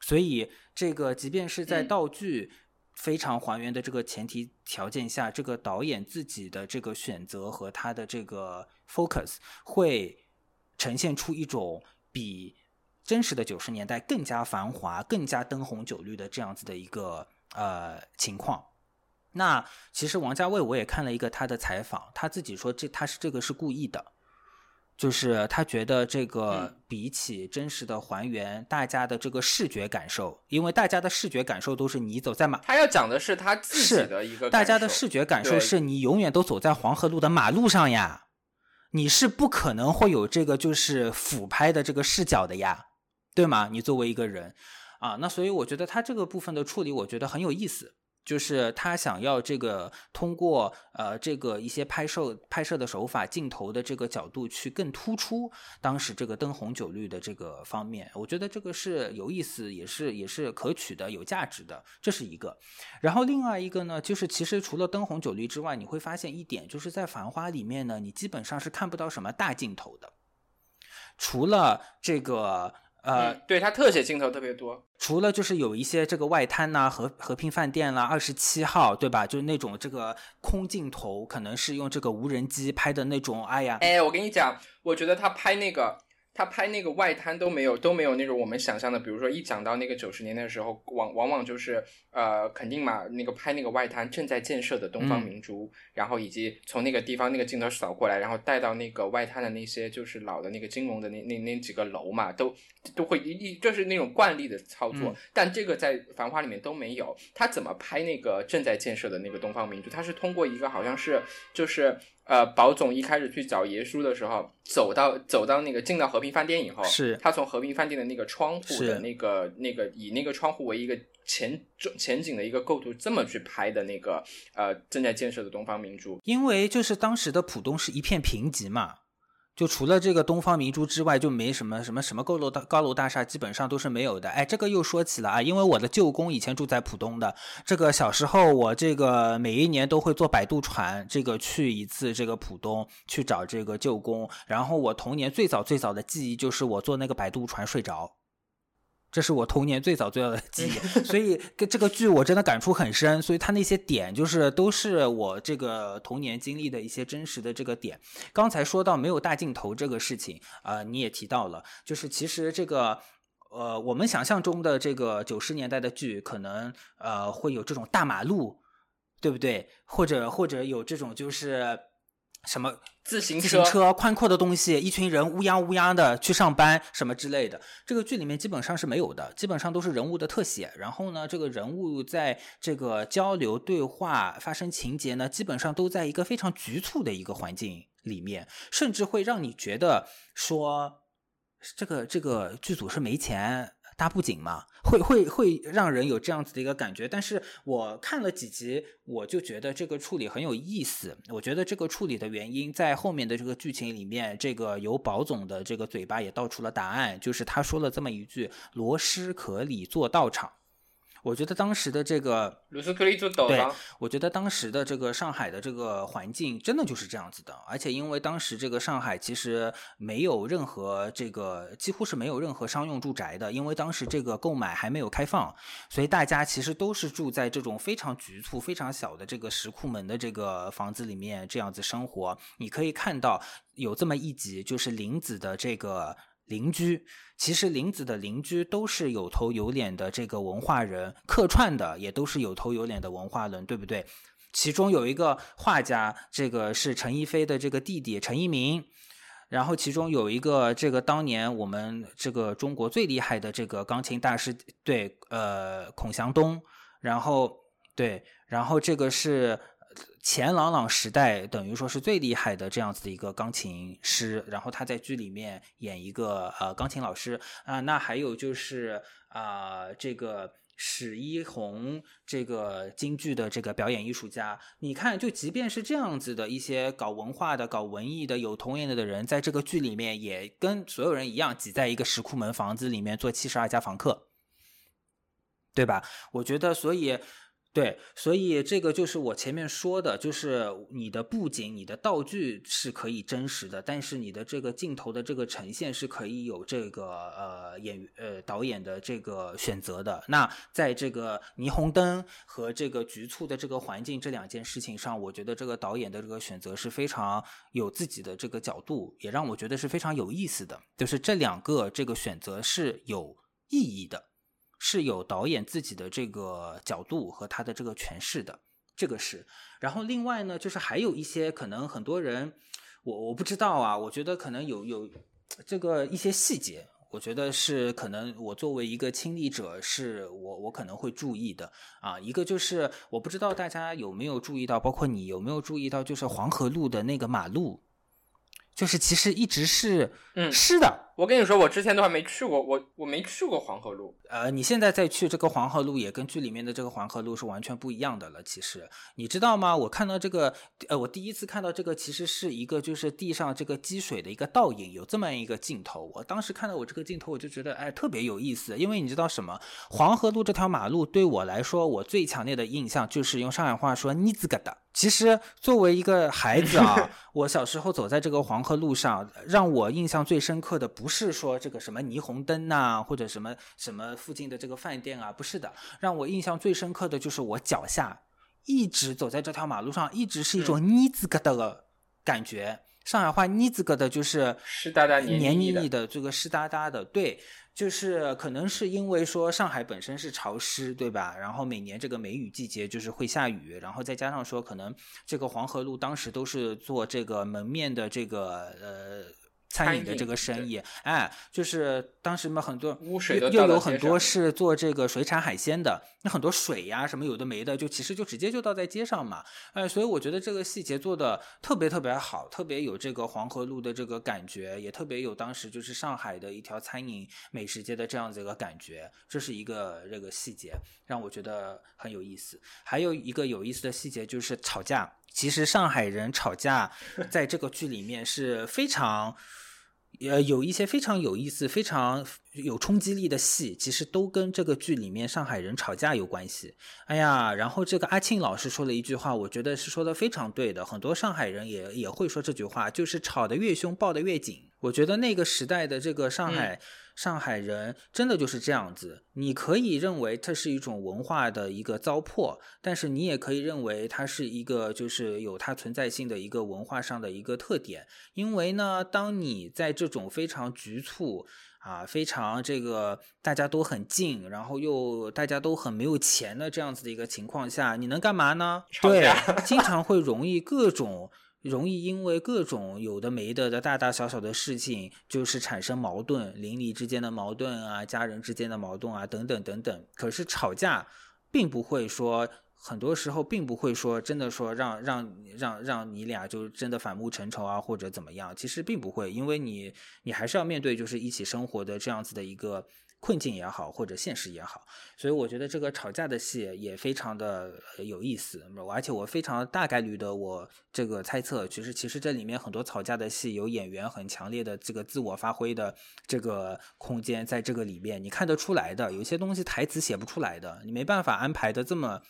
所以这个即便是在道具非常还原的这个前提条件下，这个导演自己的这个选择和他的这个 focus 会呈现出一种比真实的九十年代更加繁华、更加灯红酒绿的这样子的一个呃情况。那其实王家卫我也看了一个他的采访，他自己说这他是这个是故意的。就是他觉得这个比起真实的还原大家的这个视觉感受，因为大家的视觉感受都是你走在马，他要讲的是他自己的一个，大家的视觉感受是你永远都走在黄河路的马路上呀，你是不可能会有这个就是俯拍的这个视角的呀，对吗？你作为一个人啊，那所以我觉得他这个部分的处理，我觉得很有意思。就是他想要这个通过呃这个一些拍摄拍摄的手法镜头的这个角度去更突出当时这个灯红酒绿的这个方面，我觉得这个是有意思，也是也是可取的，有价值的，这是一个。然后另外一个呢，就是其实除了灯红酒绿之外，你会发现一点，就是在《繁花》里面呢，你基本上是看不到什么大镜头的，除了这个。呃，对，它特写镜头特别多，除了就是有一些这个外滩呐、和和平饭店啦、二十七号，对吧？就是那种这个空镜头，可能是用这个无人机拍的那种。哎呀，哎，我跟你讲，我觉得他拍那个。他拍那个外滩都没有都没有那种我们想象的，比如说一讲到那个九十年代的时候，往往往就是呃肯定嘛，那个拍那个外滩正在建设的东方明珠，然后以及从那个地方那个镜头扫过来，然后带到那个外滩的那些就是老的那个金融的那那那几个楼嘛，都都会一一就是那种惯例的操作，但这个在繁花里面都没有。他怎么拍那个正在建设的那个东方明珠？他是通过一个好像是就是。呃，宝总一开始去找爷叔的时候，走到走到那个进到和平饭店以后，是他从和平饭店的那个窗户的那个那个以那个窗户为一个前前景的一个构图，这么去拍的那个呃正在建设的东方明珠，因为就是当时的浦东是一片贫瘠嘛。就除了这个东方明珠之外，就没什么什么什么高楼大高楼大厦，基本上都是没有的。哎，这个又说起了啊，因为我的舅公以前住在浦东的，这个小时候我这个每一年都会坐摆渡船，这个去一次这个浦东去找这个舅公。然后我童年最早最早的记忆就是我坐那个摆渡船睡着。这是我童年最早最早的记忆，所以跟这个剧我真的感触很深。所以它那些点就是都是我这个童年经历的一些真实的这个点。刚才说到没有大镜头这个事情啊，你也提到了，就是其实这个呃，我们想象中的这个九十年代的剧，可能呃会有这种大马路，对不对？或者或者有这种就是。什么自行车、宽阔的东西，一群人乌泱乌泱的去上班，什么之类的。这个剧里面基本上是没有的，基本上都是人物的特写。然后呢，这个人物在这个交流、对话、发生情节呢，基本上都在一个非常局促的一个环境里面，甚至会让你觉得说，这个这个剧组是没钱。大布景嘛，会会会让人有这样子的一个感觉。但是我看了几集，我就觉得这个处理很有意思。我觉得这个处理的原因，在后面的这个剧情里面，这个由宝总的这个嘴巴也道出了答案，就是他说了这么一句：“螺蛳可里做道场。”我觉得当时的这个，对，我觉得当时的这个上海的这个环境真的就是这样子的，而且因为当时这个上海其实没有任何这个几乎是没有任何商用住宅的，因为当时这个购买还没有开放，所以大家其实都是住在这种非常局促、非常小的这个石库门的这个房子里面这样子生活。你可以看到有这么一集，就是林子的这个。邻居其实林子的邻居都是有头有脸的这个文化人，客串的也都是有头有脸的文化人，对不对？其中有一个画家，这个是陈逸飞的这个弟弟陈一鸣，然后其中有一个这个当年我们这个中国最厉害的这个钢琴大师，对，呃，孔祥东，然后对，然后这个是。钱朗朗时代等于说是最厉害的这样子的一个钢琴师，然后他在剧里面演一个呃钢琴老师啊，那还有就是啊这个史一红这个京剧的这个表演艺术家，你看就即便是这样子的一些搞文化的、搞文艺的、有童颜的人，在这个剧里面也跟所有人一样挤在一个石库门房子里面做七十二家房客，对吧？我觉得所以。对，所以这个就是我前面说的，就是你的布景、你的道具是可以真实的，但是你的这个镜头的这个呈现是可以有这个呃演呃导演的这个选择的。那在这个霓虹灯和这个局促的这个环境这两件事情上，我觉得这个导演的这个选择是非常有自己的这个角度，也让我觉得是非常有意思的。就是这两个这个选择是有意义的。是有导演自己的这个角度和他的这个诠释的，这个是。然后另外呢，就是还有一些可能很多人，我我不知道啊，我觉得可能有有这个一些细节，我觉得是可能我作为一个亲历者，是我我可能会注意的啊。一个就是我不知道大家有没有注意到，包括你有没有注意到，就是黄河路的那个马路，就是其实一直是嗯湿的。我跟你说，我之前都还没去过，我我没去过黄河路。呃，你现在再去这个黄河路，也跟剧里面的这个黄河路是完全不一样的了。其实你知道吗？我看到这个，呃，我第一次看到这个，其实是一个就是地上这个积水的一个倒影，有这么一个镜头。我当时看到我这个镜头，我就觉得哎特别有意思，因为你知道什么？黄河路这条马路对我来说，我最强烈的印象就是用上海话说“妮子疙瘩”。其实作为一个孩子啊，我小时候走在这个黄河路上，让我印象最深刻的不是说这个什么霓虹灯呐，或者什么什么附近的这个饭店啊，不是的，让我印象最深刻的就是我脚下一直走在这条马路上，一直是一种泥子疙瘩的感觉。上海话腻子个的就是湿哒哒黏黏腻腻的，这个湿哒哒的，对。就是可能是因为说上海本身是潮湿，对吧？然后每年这个梅雨季节就是会下雨，然后再加上说可能这个黄河路当时都是做这个门面的这个呃餐饮的这个生意，哎，就是当时嘛很多污水又又有很多是做这个水产海鲜的，那很多水呀什么有的没的，就其实就直接就倒在街上嘛，哎，所以我觉得这个细节做的特别特别好，特别有这个黄河路的这个感觉，也特别有当时就是上海的一条餐饮美食街的这样子一个感觉，这是一个这个细节让我觉得很有意思。还有一个有意思的细节就是吵架，其实上海人吵架在这个剧里面是非常。呃，有一些非常有意思、非常有冲击力的戏，其实都跟这个剧里面上海人吵架有关系。哎呀，然后这个阿庆老师说了一句话，我觉得是说的非常对的，很多上海人也也会说这句话，就是吵得越凶，抱得越紧。我觉得那个时代的这个上海、上海人真的就是这样子。你可以认为它是一种文化的一个糟粕，但是你也可以认为它是一个就是有它存在性的一个文化上的一个特点。因为呢，当你在这种非常局促啊、非常这个大家都很近，然后又大家都很没有钱的这样子的一个情况下，你能干嘛呢？对，经常会容易各种。容易因为各种有的没的的大大小小的事情，就是产生矛盾，邻里之间的矛盾啊，家人之间的矛盾啊，等等等等。可是吵架，并不会说，很多时候并不会说真的说让让让让你俩就真的反目成仇啊，或者怎么样。其实并不会，因为你你还是要面对就是一起生活的这样子的一个困境也好，或者现实也好。所以我觉得这个吵架的戏也非常的呃有意思，而且我非常大概率的我这个猜测，其实其实这里面很多吵架的戏有演员很强烈的这个自我发挥的这个空间在这个里面，你看得出来的，有些东西台词写不出来的，你没办法安排的这么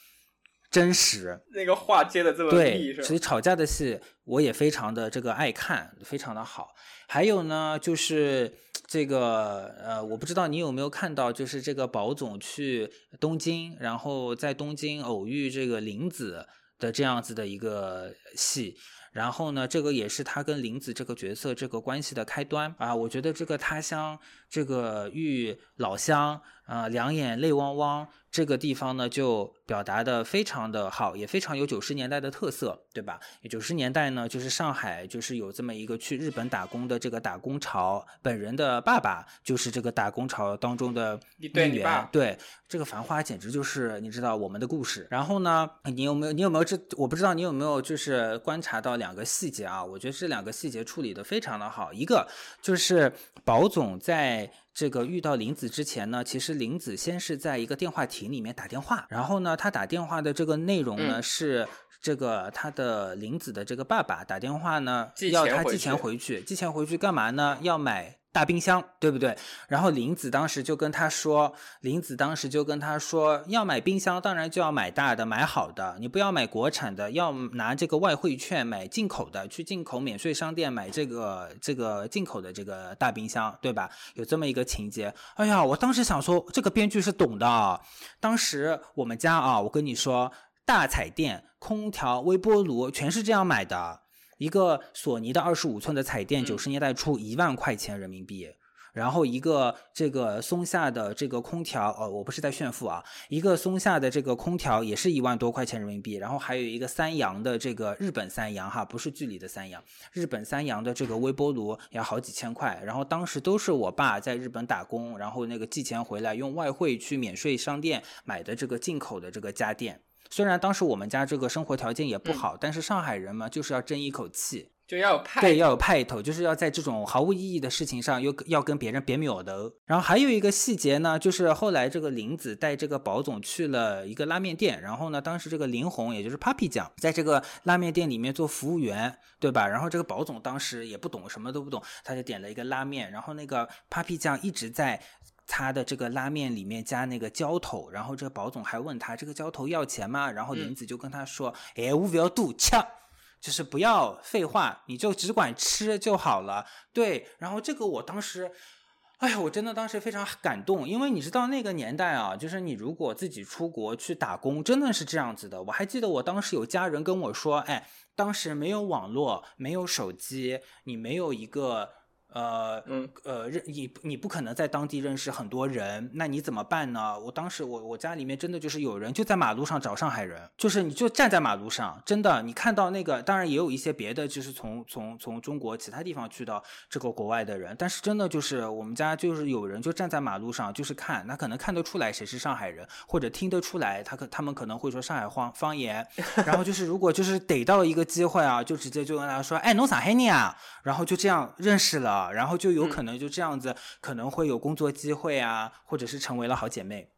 真实。那个话接的这么密对，是吧？所以吵架的戏我也非常的这个爱看，非常的好。还有呢，就是这个呃，我不知道你有没有看到，就是这个宝总去东京，然后在东京偶遇这个林子的这样子的一个戏。然后呢，这个也是他跟林子这个角色这个关系的开端啊。我觉得这个他乡，这个遇老乡啊、两眼泪汪汪这个地方呢，就表达的非常的好，也非常有九十年代的特色，对吧？九十年代呢，就是上海就是有这么一个去日本打工的这个打工潮，本人的爸爸就是这个打工潮当中的你一员对你爸，对，这个繁花简直就是你知道我们的故事。然后呢，你有没有你有没有这我不知道你有没有就是观察到两个细节啊？我觉得这两个细节处理的非常的好。一个就是宝总在这个遇到林子之前呢，其实林子先是在一个电话亭里面打电话，然后呢，他打电话的这个内容呢、嗯是。这个他的林子的这个爸爸打电话呢，要他寄钱回去钱回去，寄钱回去干嘛呢？要买大冰箱，对不对？然后林子当时就跟他说，林子当时就跟他说，要买冰箱，当然就要买大的，买好的，你不要买国产的，要拿这个外汇券买进口的，去进口免税商店买这个这个进口的这个大冰箱，对吧？有这么一个情节。哎呀，我当时想说，这个编剧是懂的。啊当时我们家啊，我跟你说，大彩电、空调、微波炉全是这样买的。一个索尼的二十五寸的彩电，九十年代初一万块钱人民币，然后一个这个松下的这个空调，呃，我不是在炫富啊，一个松下的这个空调也是一万多块钱人民币，然后还有一个三洋的这个日本三洋哈，不是剧里的三洋，日本三洋的这个微波炉要好几千块，然后当时都是我爸在日本打工，然后那个寄钱回来用外汇去免税商店买的这个进口的这个家电。虽然当时我们家这个生活条件也不好，但是上海人嘛，就是要争一口气，就要有派，对，要有派头，就是要在这种毫无意义的事情上，又要跟别人别扭的。然后还有一个细节呢，就是后来这个林子带这个宝总去了一个拉面店，然后呢，当时这个林红，也就是 Papi 酱，在这个拉面店里面做服务员，对吧？然后这个宝总当时也不懂，什么都不懂，他就点了一个拉面，然后那个 Papi 酱一直在。他的这个拉面里面加那个浇头，然后这个宝总还问他这个浇头要钱吗？然后林子就跟他说：“哎，我不要赌吃，就是不要废话，你就只管吃就好了。”对，然后这个我当时，哎呀，我真的当时非常感动，因为你知道那个年代啊，就是你如果自己出国去打工，真的是这样子的。我还记得我当时有家人跟我说：“哎，当时没有网络，没有手机，你没有一个。”呃，嗯，呃，认你你不可能在当地认识很多人，那你怎么办呢？我当时我我家里面真的就是有人就在马路上找上海人，就是你就站在马路上，真的你看到那个，当然也有一些别的，就是从从从中国其他地方去到这个国外的人，但是真的就是我们家就是有人就站在马路上，就是看，那可能看得出来谁是上海人，或者听得出来他可他们可能会说上海话方言，然后就是如果就是逮到一个机会啊，就直接就跟他说，哎，侬上海人啊，然后就这样认识了。然后就有可能就这样子，可能会有工作机会啊，或者是成为了好姐妹。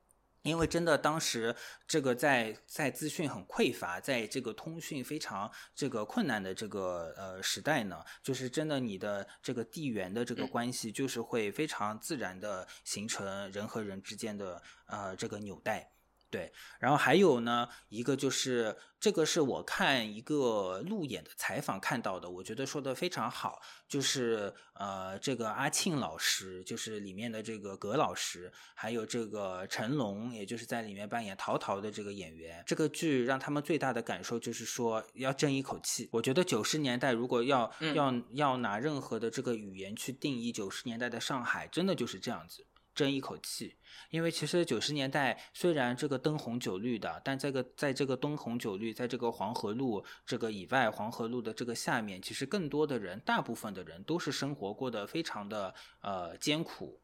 因为真的当时这个在在资讯很匮乏，在这个通讯非常这个困难的这个呃时代呢，就是真的你的这个地缘的这个关系，就是会非常自然的形成人和人之间的呃这个纽带。对，然后还有呢，一个就是这个是我看一个路演的采访看到的，我觉得说的非常好，就是呃，这个阿庆老师，就是里面的这个葛老师，还有这个成龙，也就是在里面扮演陶陶的这个演员，这个剧让他们最大的感受就是说要争一口气。我觉得九十年代如果要要要拿任何的这个语言去定义九十年代的上海，真的就是这样子。争一口气，因为其实九十年代虽然这个灯红酒绿的，但这个在这个灯红酒绿，在这个黄河路这个以外，黄河路的这个下面，其实更多的人，大部分的人都是生活过得非常的呃艰苦，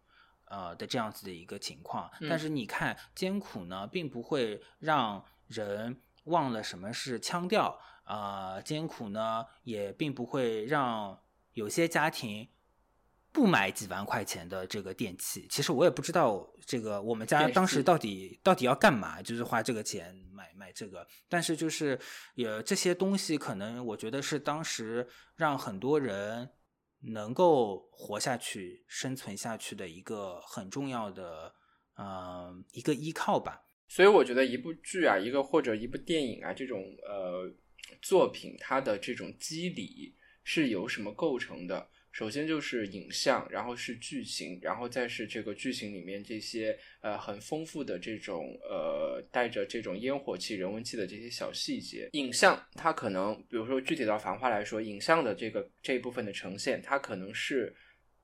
呃的这样子的一个情况。但是你看，艰苦呢，并不会让人忘了什么是腔调，啊，艰苦呢，也并不会让有些家庭。不买几万块钱的这个电器，其实我也不知道这个我们家当时到底到底要干嘛，就是花这个钱买买这个。但是就是也这些东西，可能我觉得是当时让很多人能够活下去、生存下去的一个很重要的嗯一个依靠吧。所以我觉得一部剧啊，一个或者一部电影啊，这种呃作品，它的这种机理是由什么构成的？首先就是影像，然后是剧情，然后再是这个剧情里面这些呃很丰富的这种呃带着这种烟火气、人文气的这些小细节。影像它可能，比如说具体到《繁花》来说，影像的这个这一部分的呈现，它可能是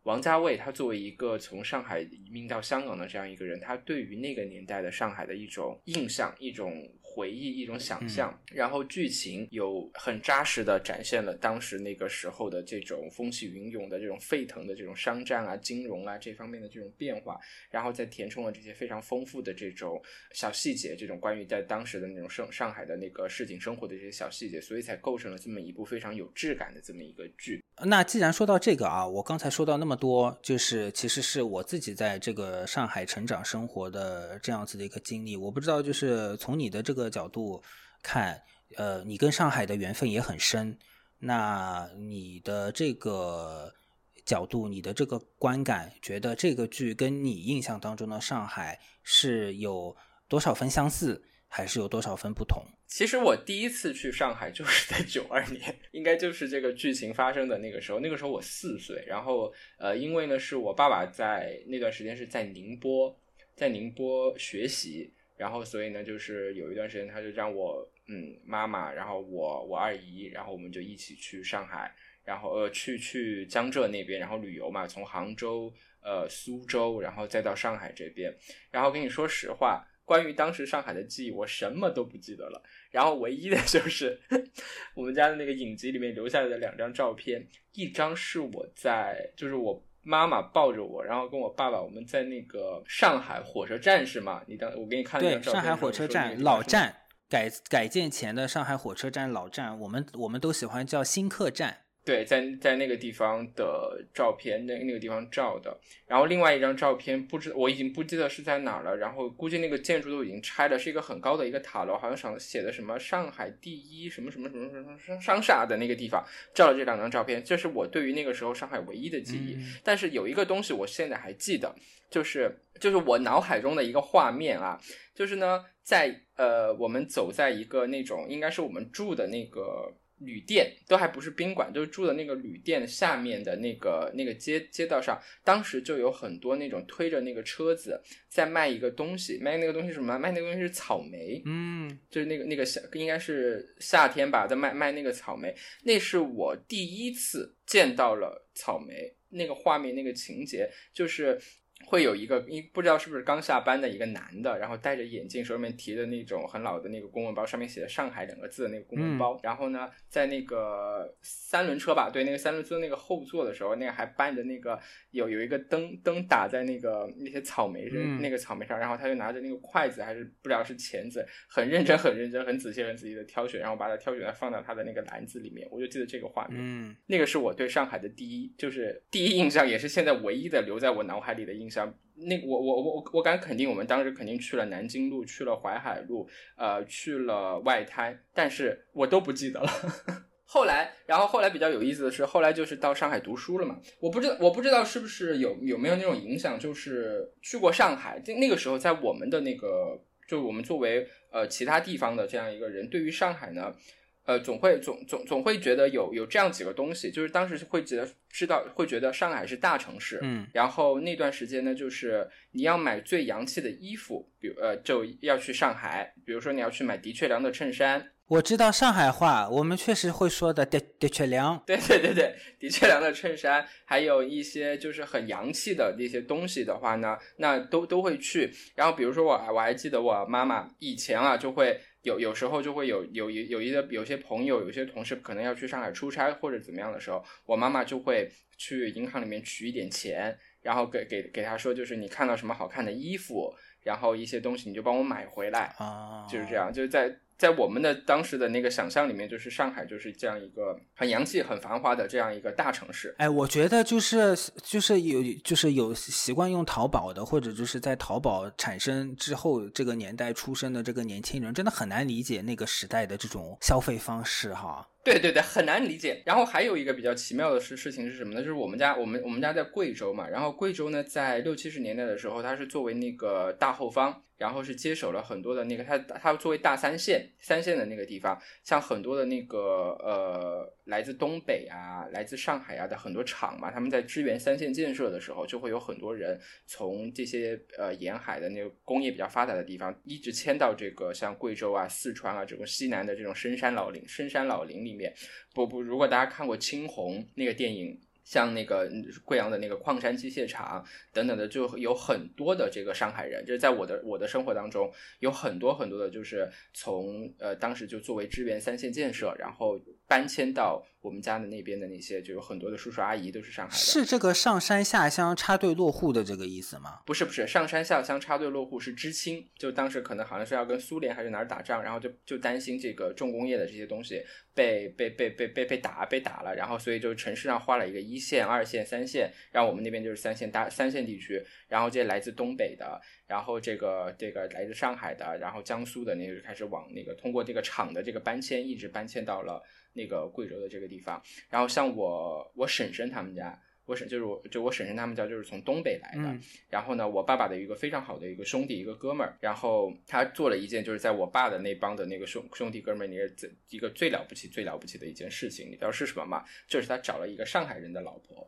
王家卫他作为一个从上海移民到香港的这样一个人，他对于那个年代的上海的一种印象，一种。回忆一种想象，然后剧情有很扎实的展现了当时那个时候的这种风起云涌的这种沸腾的这种商战啊、金融啊这方面的这种变化，然后再填充了这些非常丰富的这种小细节，这种关于在当时的那种上上海的那个市井生活的这些小细节，所以才构成了这么一部非常有质感的这么一个剧。那既然说到这个啊，我刚才说到那么多，就是其实是我自己在这个上海成长生活的这样子的一个经历，我不知道就是从你的这个。角度看，呃，你跟上海的缘分也很深。那你的这个角度，你的这个观感，觉得这个剧跟你印象当中的上海是有多少分相似，还是有多少分不同？其实我第一次去上海就是在九二年，应该就是这个剧情发生的那个时候。那个时候我四岁，然后呃，因为呢是我爸爸在那段时间是在宁波，在宁波学习，然后所以呢就是有一段时间他就让我嗯妈妈，然后我我二姨，然后我们就一起去上海，然后呃去去江浙那边，然后旅游嘛，从杭州呃苏州，然后再到上海这边。然后跟你说实话，关于当时上海的记忆，我什么都不记得了。然后唯一的就是 我们家的那个影集里面留下来的两张照片，一张是我在，就是我妈妈抱着我，然后跟我爸爸我们在那个上海火车站是吗？你当我给你看那对，张照片，上海火车站老。站改改建前的上海火车站老站，我们我们都喜欢叫新客站。对，在在那个地方的照片，那那个地方照的。然后另外一张照片，不知我已经不记得是在哪儿了。然后估计那个建筑都已经拆了，是一个很高的一个塔楼，好像上写的什么上海第一什么什么什么什么商商厦的那个地方，照了这两张照片。这是我对于那个时候上海唯一的记忆。嗯但是有一个东西我现在还记得，就是就是我脑海中的一个画面啊，就是呢，在呃我们走在一个那种应该是我们住的那个旅店，都还不是宾馆，就是住的那个旅店下面的那个那个街街道上，当时就有很多那种推着那个车子在卖一个东西，卖那个东西是什么？卖那个东西是草莓，嗯，就是那个那个夏应该是夏天吧，在卖卖那个草莓，那是我第一次见到了草莓，那个画面那个情节就是。会有一个，一不知道是不是刚下班的一个男的，然后戴着眼镜，手里面提的那种很老的那个公文包，上面写着“上海”两个字的那个公文包。然后呢，在那个三轮车吧，对，那个三轮车那个后座的时候，那个还搬着那个有有一个灯灯打在那个那些草莓上，嗯那个草莓上，然后他就拿着那个筷子还是不知道是钳子，很认真、很认真、很仔细、很仔细的挑选，然后把它挑选的放到他的那个篮子里面。我就记得这个画面。嗯，那个是我对上海的第一，就是第一印象，也是现在唯一的留在我脑海里的印象。那我我我我我敢肯定，我们当时肯定去了南京路，去了淮海路，呃，去了外滩，但是我都不记得了。后来，然后后来比较有意思的是，后来就是到上海读书了嘛。我不知道，我不知道是不是有有没有那种影响，就是去过上海，就那个时候在我们的那个，就我们作为呃其他地方的这样一个人，对于上海呢，呃，总会总总总会觉得有有这样几个东西，就是当时会觉得知道会觉得上海是大城市，嗯，然后那段时间呢，就是你要买最洋气的衣服，比如呃就要去上海，比如说你要去买的确良的衬衫，我知道上海话，我们确实会说的的的确良。对对对对，的确良的衬衫，还有一些就是很洋气的那些东西的话呢，那都都会去。然后比如说我我还记得我妈妈以前啊就会。有有时候就会有有有有一个有些朋友有些同事可能要去上海出差或者怎么样的时候，我妈妈就会去银行里面取一点钱，然后给给给他说，就是你看到什么好看的衣服，然后一些东西你就帮我买回来，啊，就是这样，就是在在我们的当时的那个想象里面，就是上海就是这样一个很洋气、很繁华的这样一个大城市。哎，我觉得就是就是有就是有习惯用淘宝的，或者就是在淘宝产生之后这个年代出生的这个年轻人，真的很难理解那个时代的这种消费方式哈。对对对，很难理解。然后还有一个比较奇妙的事事情是什么呢？就是我们家我们我们家在贵州嘛，然后贵州呢在六七十年代的时候，它是作为那个大后方，然后是接手了很多的那个它它作为大三线三线的那个地方，像很多的那个呃来自东北啊、来自上海啊的很多厂嘛，他们在支援三线建设的时候，就会有很多人从这些呃沿海的那个工业比较发达的地方，一直迁到这个像贵州啊、四川啊这种西南的这种深山老林、深山老林里面。不不，如果大家看过《青红》那个电影，像那个贵阳的那个矿山机械厂等等的，就有很多的这个上海人，就是在我的我的生活当中，有很多很多的，就是从呃当时就作为支援三线建设，然后搬迁到我们家的那边的那些，就有很多的叔叔阿姨都是上海的。是这个上山下乡插队落户的这个意思吗？不是不是，上山下乡插队落户是知青，就当时可能好像是要跟苏联还是哪儿打仗，然后就就担心这个重工业的这些东西被被被被被被打被打了，然后所以就城市上画了一个一线、二线、三线，然后我们那边就是三线大三线地区，然后这些来自东北的，然后这个这个来自上海的，然后江苏的那个就开始往那个通过这个厂的这个搬迁，一直搬迁到了那个贵州的这个地方，然后像我我婶婶他们家。我婶就是我就我婶婶他们家就是从东北来的。嗯然后呢，我爸爸的一个非常好的一个兄弟，一个哥们儿，然后他做了一件就是在我爸的那帮的那个兄兄弟哥们儿里面最一个最了不起、最了不起的一件事情，你知道是什么吗？就是他找了一个上海人的老婆。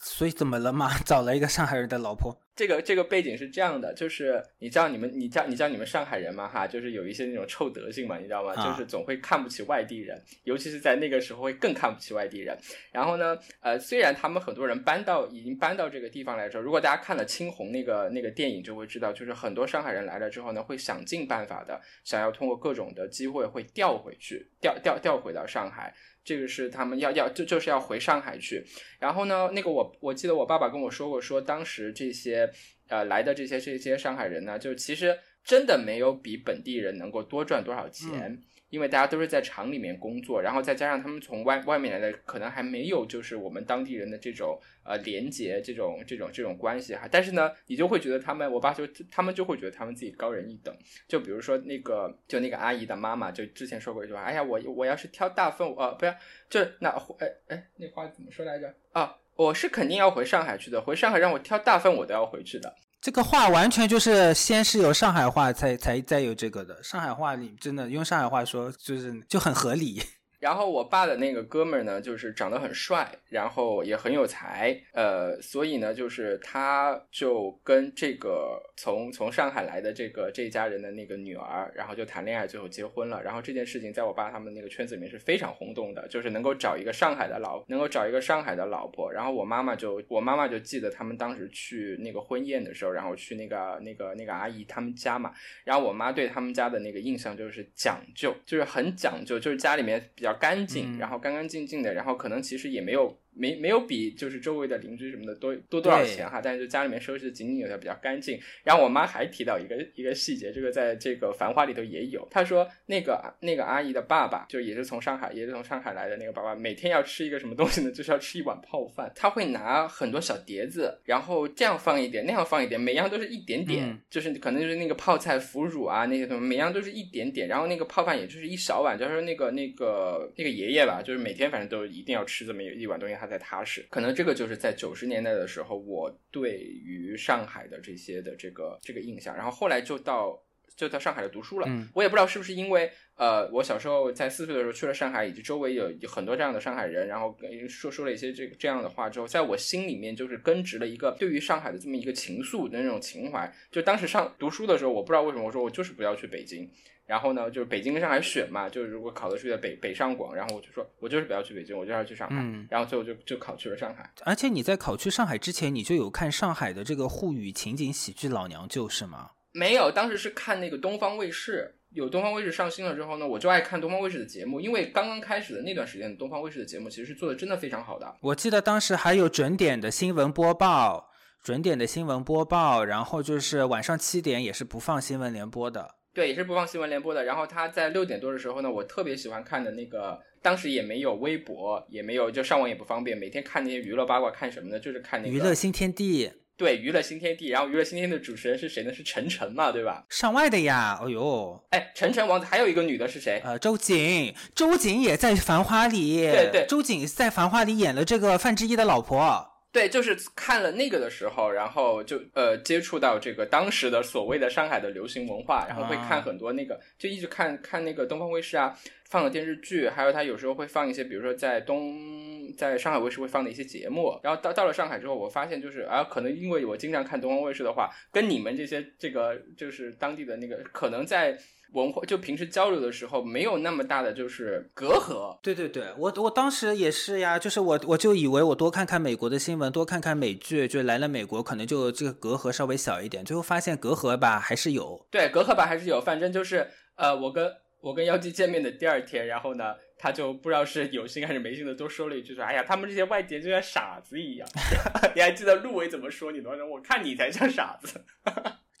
所以怎么了嘛？找了一个上海人的老婆，这个这个背景是这样的，就是你知道你们你知道你知道你们上海人嘛哈，就是有一些那种臭德性嘛，你知道吗？啊就是总会看不起外地人，尤其是在那个时候会更看不起外地人。然后呢，呃，虽然他们很多人搬到已经搬到这个地方来之后，如果大家看了青红那个那个电影，就会知道，就是很多上海人来了之后呢，会想尽办法的想要通过各种的机会会调回去，调调调回到上海。这个是他们要要就就是要回上海去，然后呢，那个我我记得我爸爸跟我说过，说当时这些呃来的这些这些上海人呢，就其实真的没有比本地人能够多赚多少钱，因为大家都是在厂里面工作，然后再加上他们从外外面来的，可能还没有就是我们当地人的这种呃廉洁这种这种这种关系哈。但是呢，你就会觉得他们，我爸就他们就会觉得他们自己高人一等。就比如说那个就那个阿姨的妈妈，就之前说过一句话，哎呀，我我要是挑大粪，呃，不要就那哎哎那话怎么说来着啊？我是肯定要回上海去的，回上海让我挑大粪，我都要回去的。这个话完全就是先是有上海话才才再有这个的。上海话里真的用上海话说就是就很合理。然后我爸的那个哥们儿呢，就是长得很帅，然后也很有才，呃，所以呢，就是他就跟这个从从上海来的这个这一家人的那个女儿，然后就谈恋爱，最后结婚了。然后这件事情在我爸他们那个圈子里面是非常轰动的，就是能够找一个上海的老，能够找一个上海的老婆。然后我妈妈就我妈妈就记得他们当时去那个婚宴的时候，然后去那个那个那个阿姨他们家嘛，然后我妈对他们家的那个印象就是讲究，就是很讲究，就是家里面比较干净，嗯然后干干净净的，然后可能其实也没有没没有比就是周围的邻居什么的多多多少钱哈，但是就家里面收拾的井井有条，比较干净。然后我妈还提到一个一个细节，这个在这个《繁花》里头也有，她说那个那个阿姨的爸爸就也是从上海也是从上海来的那个爸爸，每天要吃一个什么东西呢？就是要吃一碗泡饭，他会拿很多小碟子，然后这样放一点，那样放一点，每样都是一点点，嗯。就是可能就是那个泡菜、腐乳啊那些什么，每样都是一点点，然后那个泡饭也就是一小碗，就是那个那个那个爷爷吧，就是每天反正都一定要吃这么一碗东西，他在踏实。可能这个就是在九十年代的时候，我对于上海的这些的这个这个印象，然后后来就到就到上海来读书了。嗯我也不知道是不是因为呃，我小时候在四岁的时候去了上海，以及周围有有很多这样的上海人，然后跟说说了一些这这样的话之后，在我心里面就是根植了一个对于上海的这么一个情愫的那种情怀。就当时上读书的时候，我不知道为什么，我说我就是不要去北京。然后呢，就是北京跟上海选嘛，就是如果考的是在北北上广，然后我就说我就是不要去北京，我就要去上海。嗯然后最后就就考去了上海。而且你在考去上海之前，你就有看上海的这个沪语情景喜剧《老娘舅》是吗？没有，当时是看那个东方卫视，有东方卫视上新了之后呢，我就爱看东方卫视的节目，因为刚刚开始的那段时间，东方卫视的节目其实是做的真的非常好的。我记得当时还有准点的新闻播报，准点的新闻播报，然后就是晚上七点也是不放新闻联播的。对，也是不放新闻联播的。然后他在六点多的时候呢，我特别喜欢看的那个，当时也没有微博，也没有就上网也不方便，每天看那些娱乐八卦，看什么呢？就是看那个娱乐新天地对娱乐新天地。然后娱乐新天地的主持人是谁呢？是陈晨嘛，对吧？上外的呀，哎呦，哎，陈晨王子还有一个女的是谁？呃，周瑾，周瑾也在《繁花》里，对对周瑾在《繁花》里演了这个范志毅的老婆。对，就是看了那个的时候，然后就呃接触到这个当时的所谓的上海的流行文化，然后会看很多那个，就一直看看那个东方卫视啊放的电视剧，还有他有时候会放一些，比如说在东在上海卫视会放的一些节目。然后到到了上海之后，我发现就是啊，可能因为我经常看东方卫视的话，跟你们这些这个就是当地的那个，可能在文化就平时交流的时候没有那么大的就是隔阂。对对对，我我当时也是呀，就是我我就以为我多看看美国的新闻，多看看美剧，就来了美国可能就这个隔阂稍微小一点，最后发现隔阂吧还是有。对，隔阂吧还是有，反正就是呃，我跟我跟妖姬见面的第二天，然后呢，他就不知道是有心还是没心的，多说了一句说：“哎呀，他们这些外地人就像傻子一样。”你还记得陆伟怎么说你的吗？我看你才像傻子。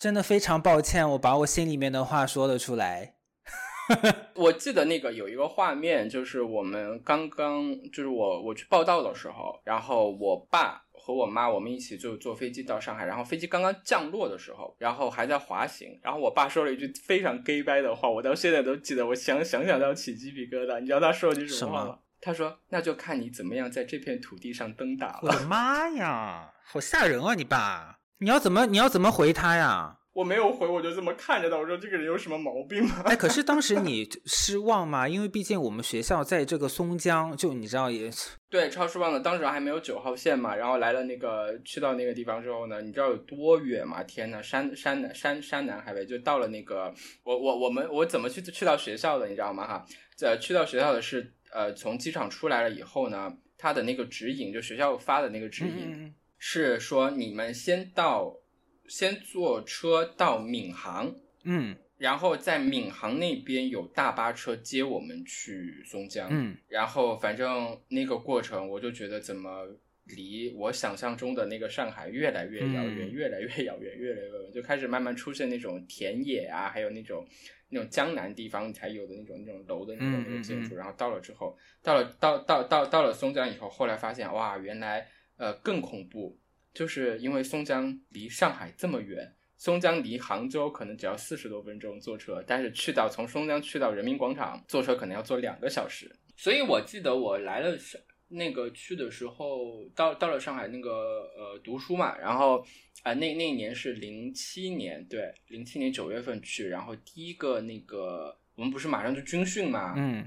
真的非常抱歉，我把我心里面的话说了出来。我记得那个有一个画面，就是我们刚刚就是我我去报道的时候，然后我爸和我妈我们一起就坐飞机到上海，然后飞机刚刚降落的时候，然后还在滑行，然后我爸说了一句非常 gay 掰的话，我到现在都记得，我想想想都要起鸡皮疙瘩。你知道他说了句什么吗？他说那就看你怎么样在这片土地上登打我的。妈呀，好吓人啊！你爸，你要怎么你要怎么回他呀？我没有回，我就这么看着他，我说这个人有什么毛病吗？哎，可是当时 你失望吗？因为毕竟我们学校在这个松江，就你知道也对，超失望的。当时还没有九号线嘛，然后来了那个去到那个地方之后呢，你知道有多远吗？天呐，山山南山山南海北，就到了那个我我我们我怎么去去到学校的，你知道吗？哈，呃去到学校的是呃从机场出来了以后呢，他的那个指引就学校发的那个指引、嗯是说你们先到先坐车到闵行。嗯然后在闵行那边有大巴车接我们去松江，嗯然后反正那个过程，我就觉得怎么离我想象中的那个上海越来越遥远，嗯越来越遥远，越来越远，就开始慢慢出现那种田野啊，还有那种那种江南地方才有的那种那种楼的那种嗯那种建筑。嗯嗯然后到了之后，到了到到到到了松江以后，后来发现哇，原来呃更恐怖，就是因为松江离上海这么远。松江离杭州可能只要四十多分钟坐车，但是去到从松江去到人民广场坐车可能要坐两个小时。所以我记得我来了上那个去的时候，到到了上海那个呃读书嘛，然后啊、那那一年是零七年，对，零七年九月份去，然后第一个那个我们不是马上就军训嘛，嗯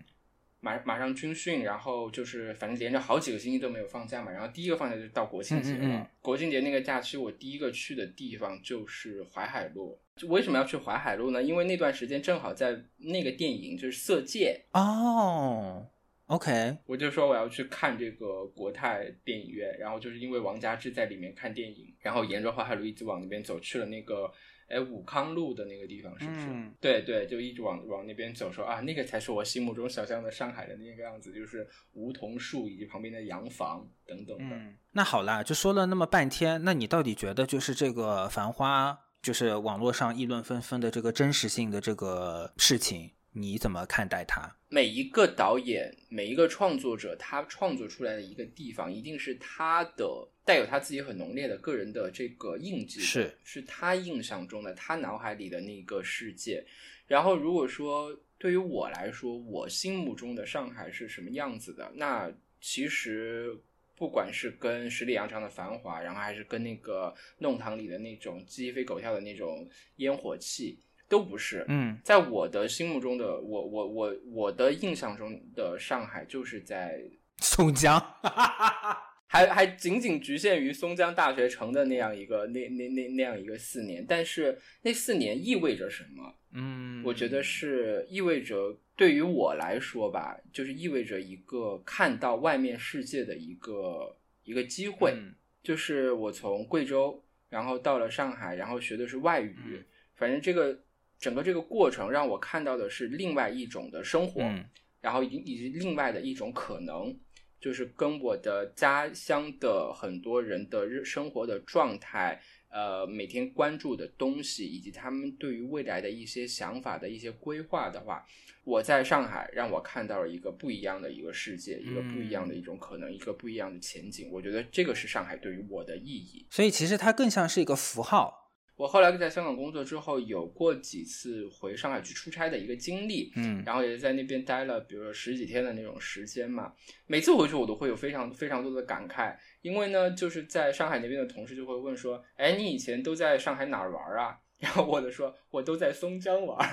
马马上军训，然后就是反正连着好几个星期都没有放假嘛，然后第一个放假就到国庆节了。嗯嗯嗯国庆节那个假期，我第一个去的地方就是淮海路。就为什么要去淮海路呢？因为那段时间正好在那个电影就是《色戒哦，OK，》，我就说我要去看这个国泰电影院，然后就是因为王家之在里面看电影，然后沿着淮海路一直往那边走，去了那个。哎，武康路的那个地方是不是？嗯对对，就一直往往那边走说啊，那个才是我心目中想象的上海的那个样子，就是梧桐树以及旁边的洋房等等的。嗯，那好啦，就说了那么半天，那你到底觉得就是这个《繁花》，就是网络上议论纷纷的这个真实性的这个事情，你怎么看待它？每一个导演，每一个创作者，他创作出来的一个地方，一定是他的带有他自己很浓烈的个人的这个印记，是是他印象中的，他脑海里的那个世界。然后，如果说对于我来说，我心目中的上海是什么样子的，那其实不管是跟十里洋场的繁华，然后还是跟那个弄堂里的那种鸡飞狗跳的那种烟火气，都不是。嗯在我的心目中的我我我我的印象中的上海就是在松江，还还仅仅局限于松江大学城的那样一个那那那那样一个四年，但是那四年意味着什么？嗯，我觉得是意味着对于我来说吧，就是意味着一个看到外面世界的一个一个机会。嗯就是我从贵州，然后到了上海，然后学的是外语，嗯反正这个整个这个过程让我看到的是另外一种的生活，嗯然后以以及另外的一种可能，就是跟我的家乡的很多人的日生活的状态，呃，每天关注的东西，以及他们对于未来的一些想法的一些规划的话，我在上海让我看到了一个不一样的一个世界，一个不一样的一种可能，一个不一样的前景。我觉得这个是上海对于我的意义。所以其实它更像是一个符号。我后来在香港工作之后，有过几次回上海去出差的一个经历，嗯然后也在那边待了，比如说十几天的那种时间嘛。每次回去我都会有非常非常多的感慨，因为呢，就是在上海那边的同事就会问说：“哎，你以前都在上海哪儿玩啊？”然后我就说：“我都在松江玩。”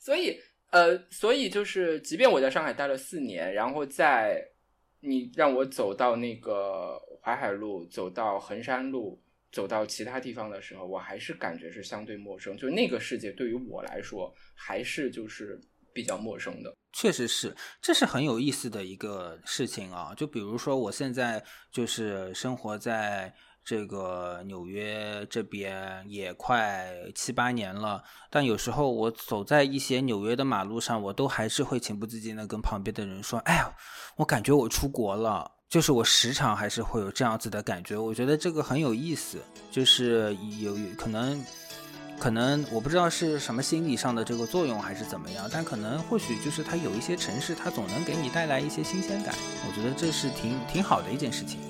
所以，呃，所以就是，即便我在上海待了四年，然后在你让我走到那个淮海路，走到衡山路，走到其他地方的时候，我还是感觉是相对陌生。就那个世界对于我来说，还是就是比较陌生的。确实是，这是很有意思的一个事情啊。就比如说，我现在就是生活在这个纽约这边也快七八年了，但有时候我走在一些纽约的马路上，我都还是会情不自禁的跟旁边的人说：“哎呀，我感觉我出国了。”就是我时常还是会有这样子的感觉，我觉得这个很有意思，就是有可能。可能我不知道是什么心理上的这个作用还是怎么样，但可能或许就是它有一些城市，它总能给你带来一些新鲜感。我觉得这是挺挺好的一件事情。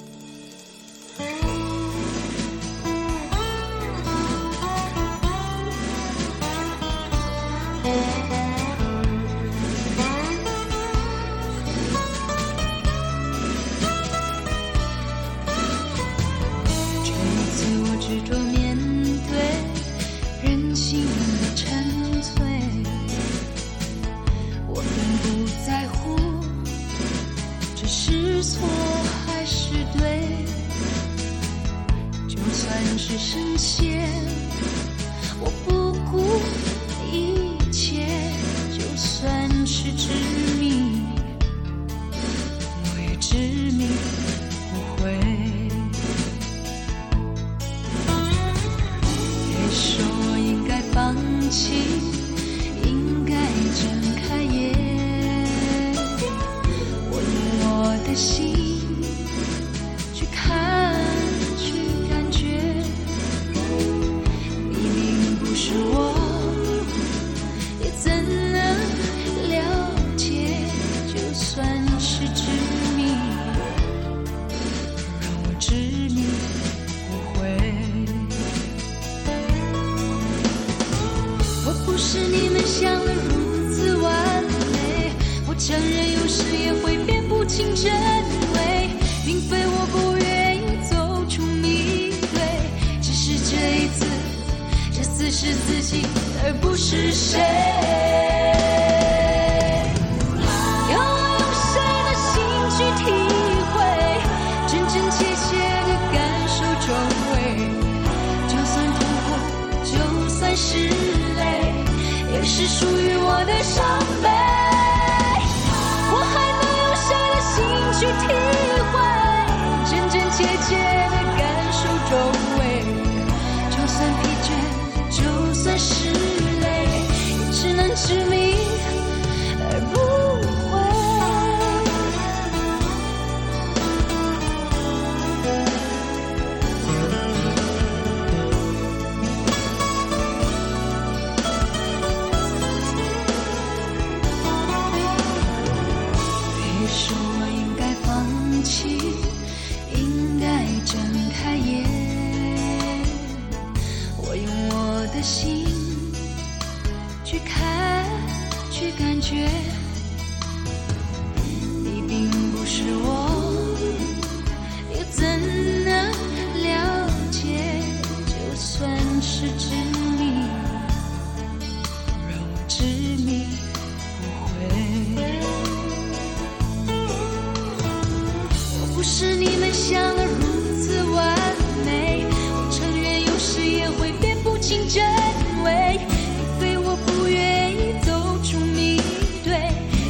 因为并非我不愿意走出迷堆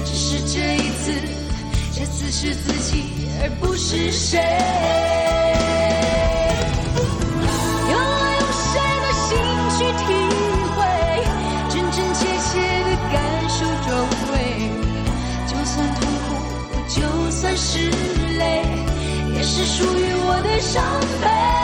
只是这一次这次是自己而不是谁。要我用谁的心去体会真真切切的感受周围就算痛苦就算是泪也是属于我的伤悲。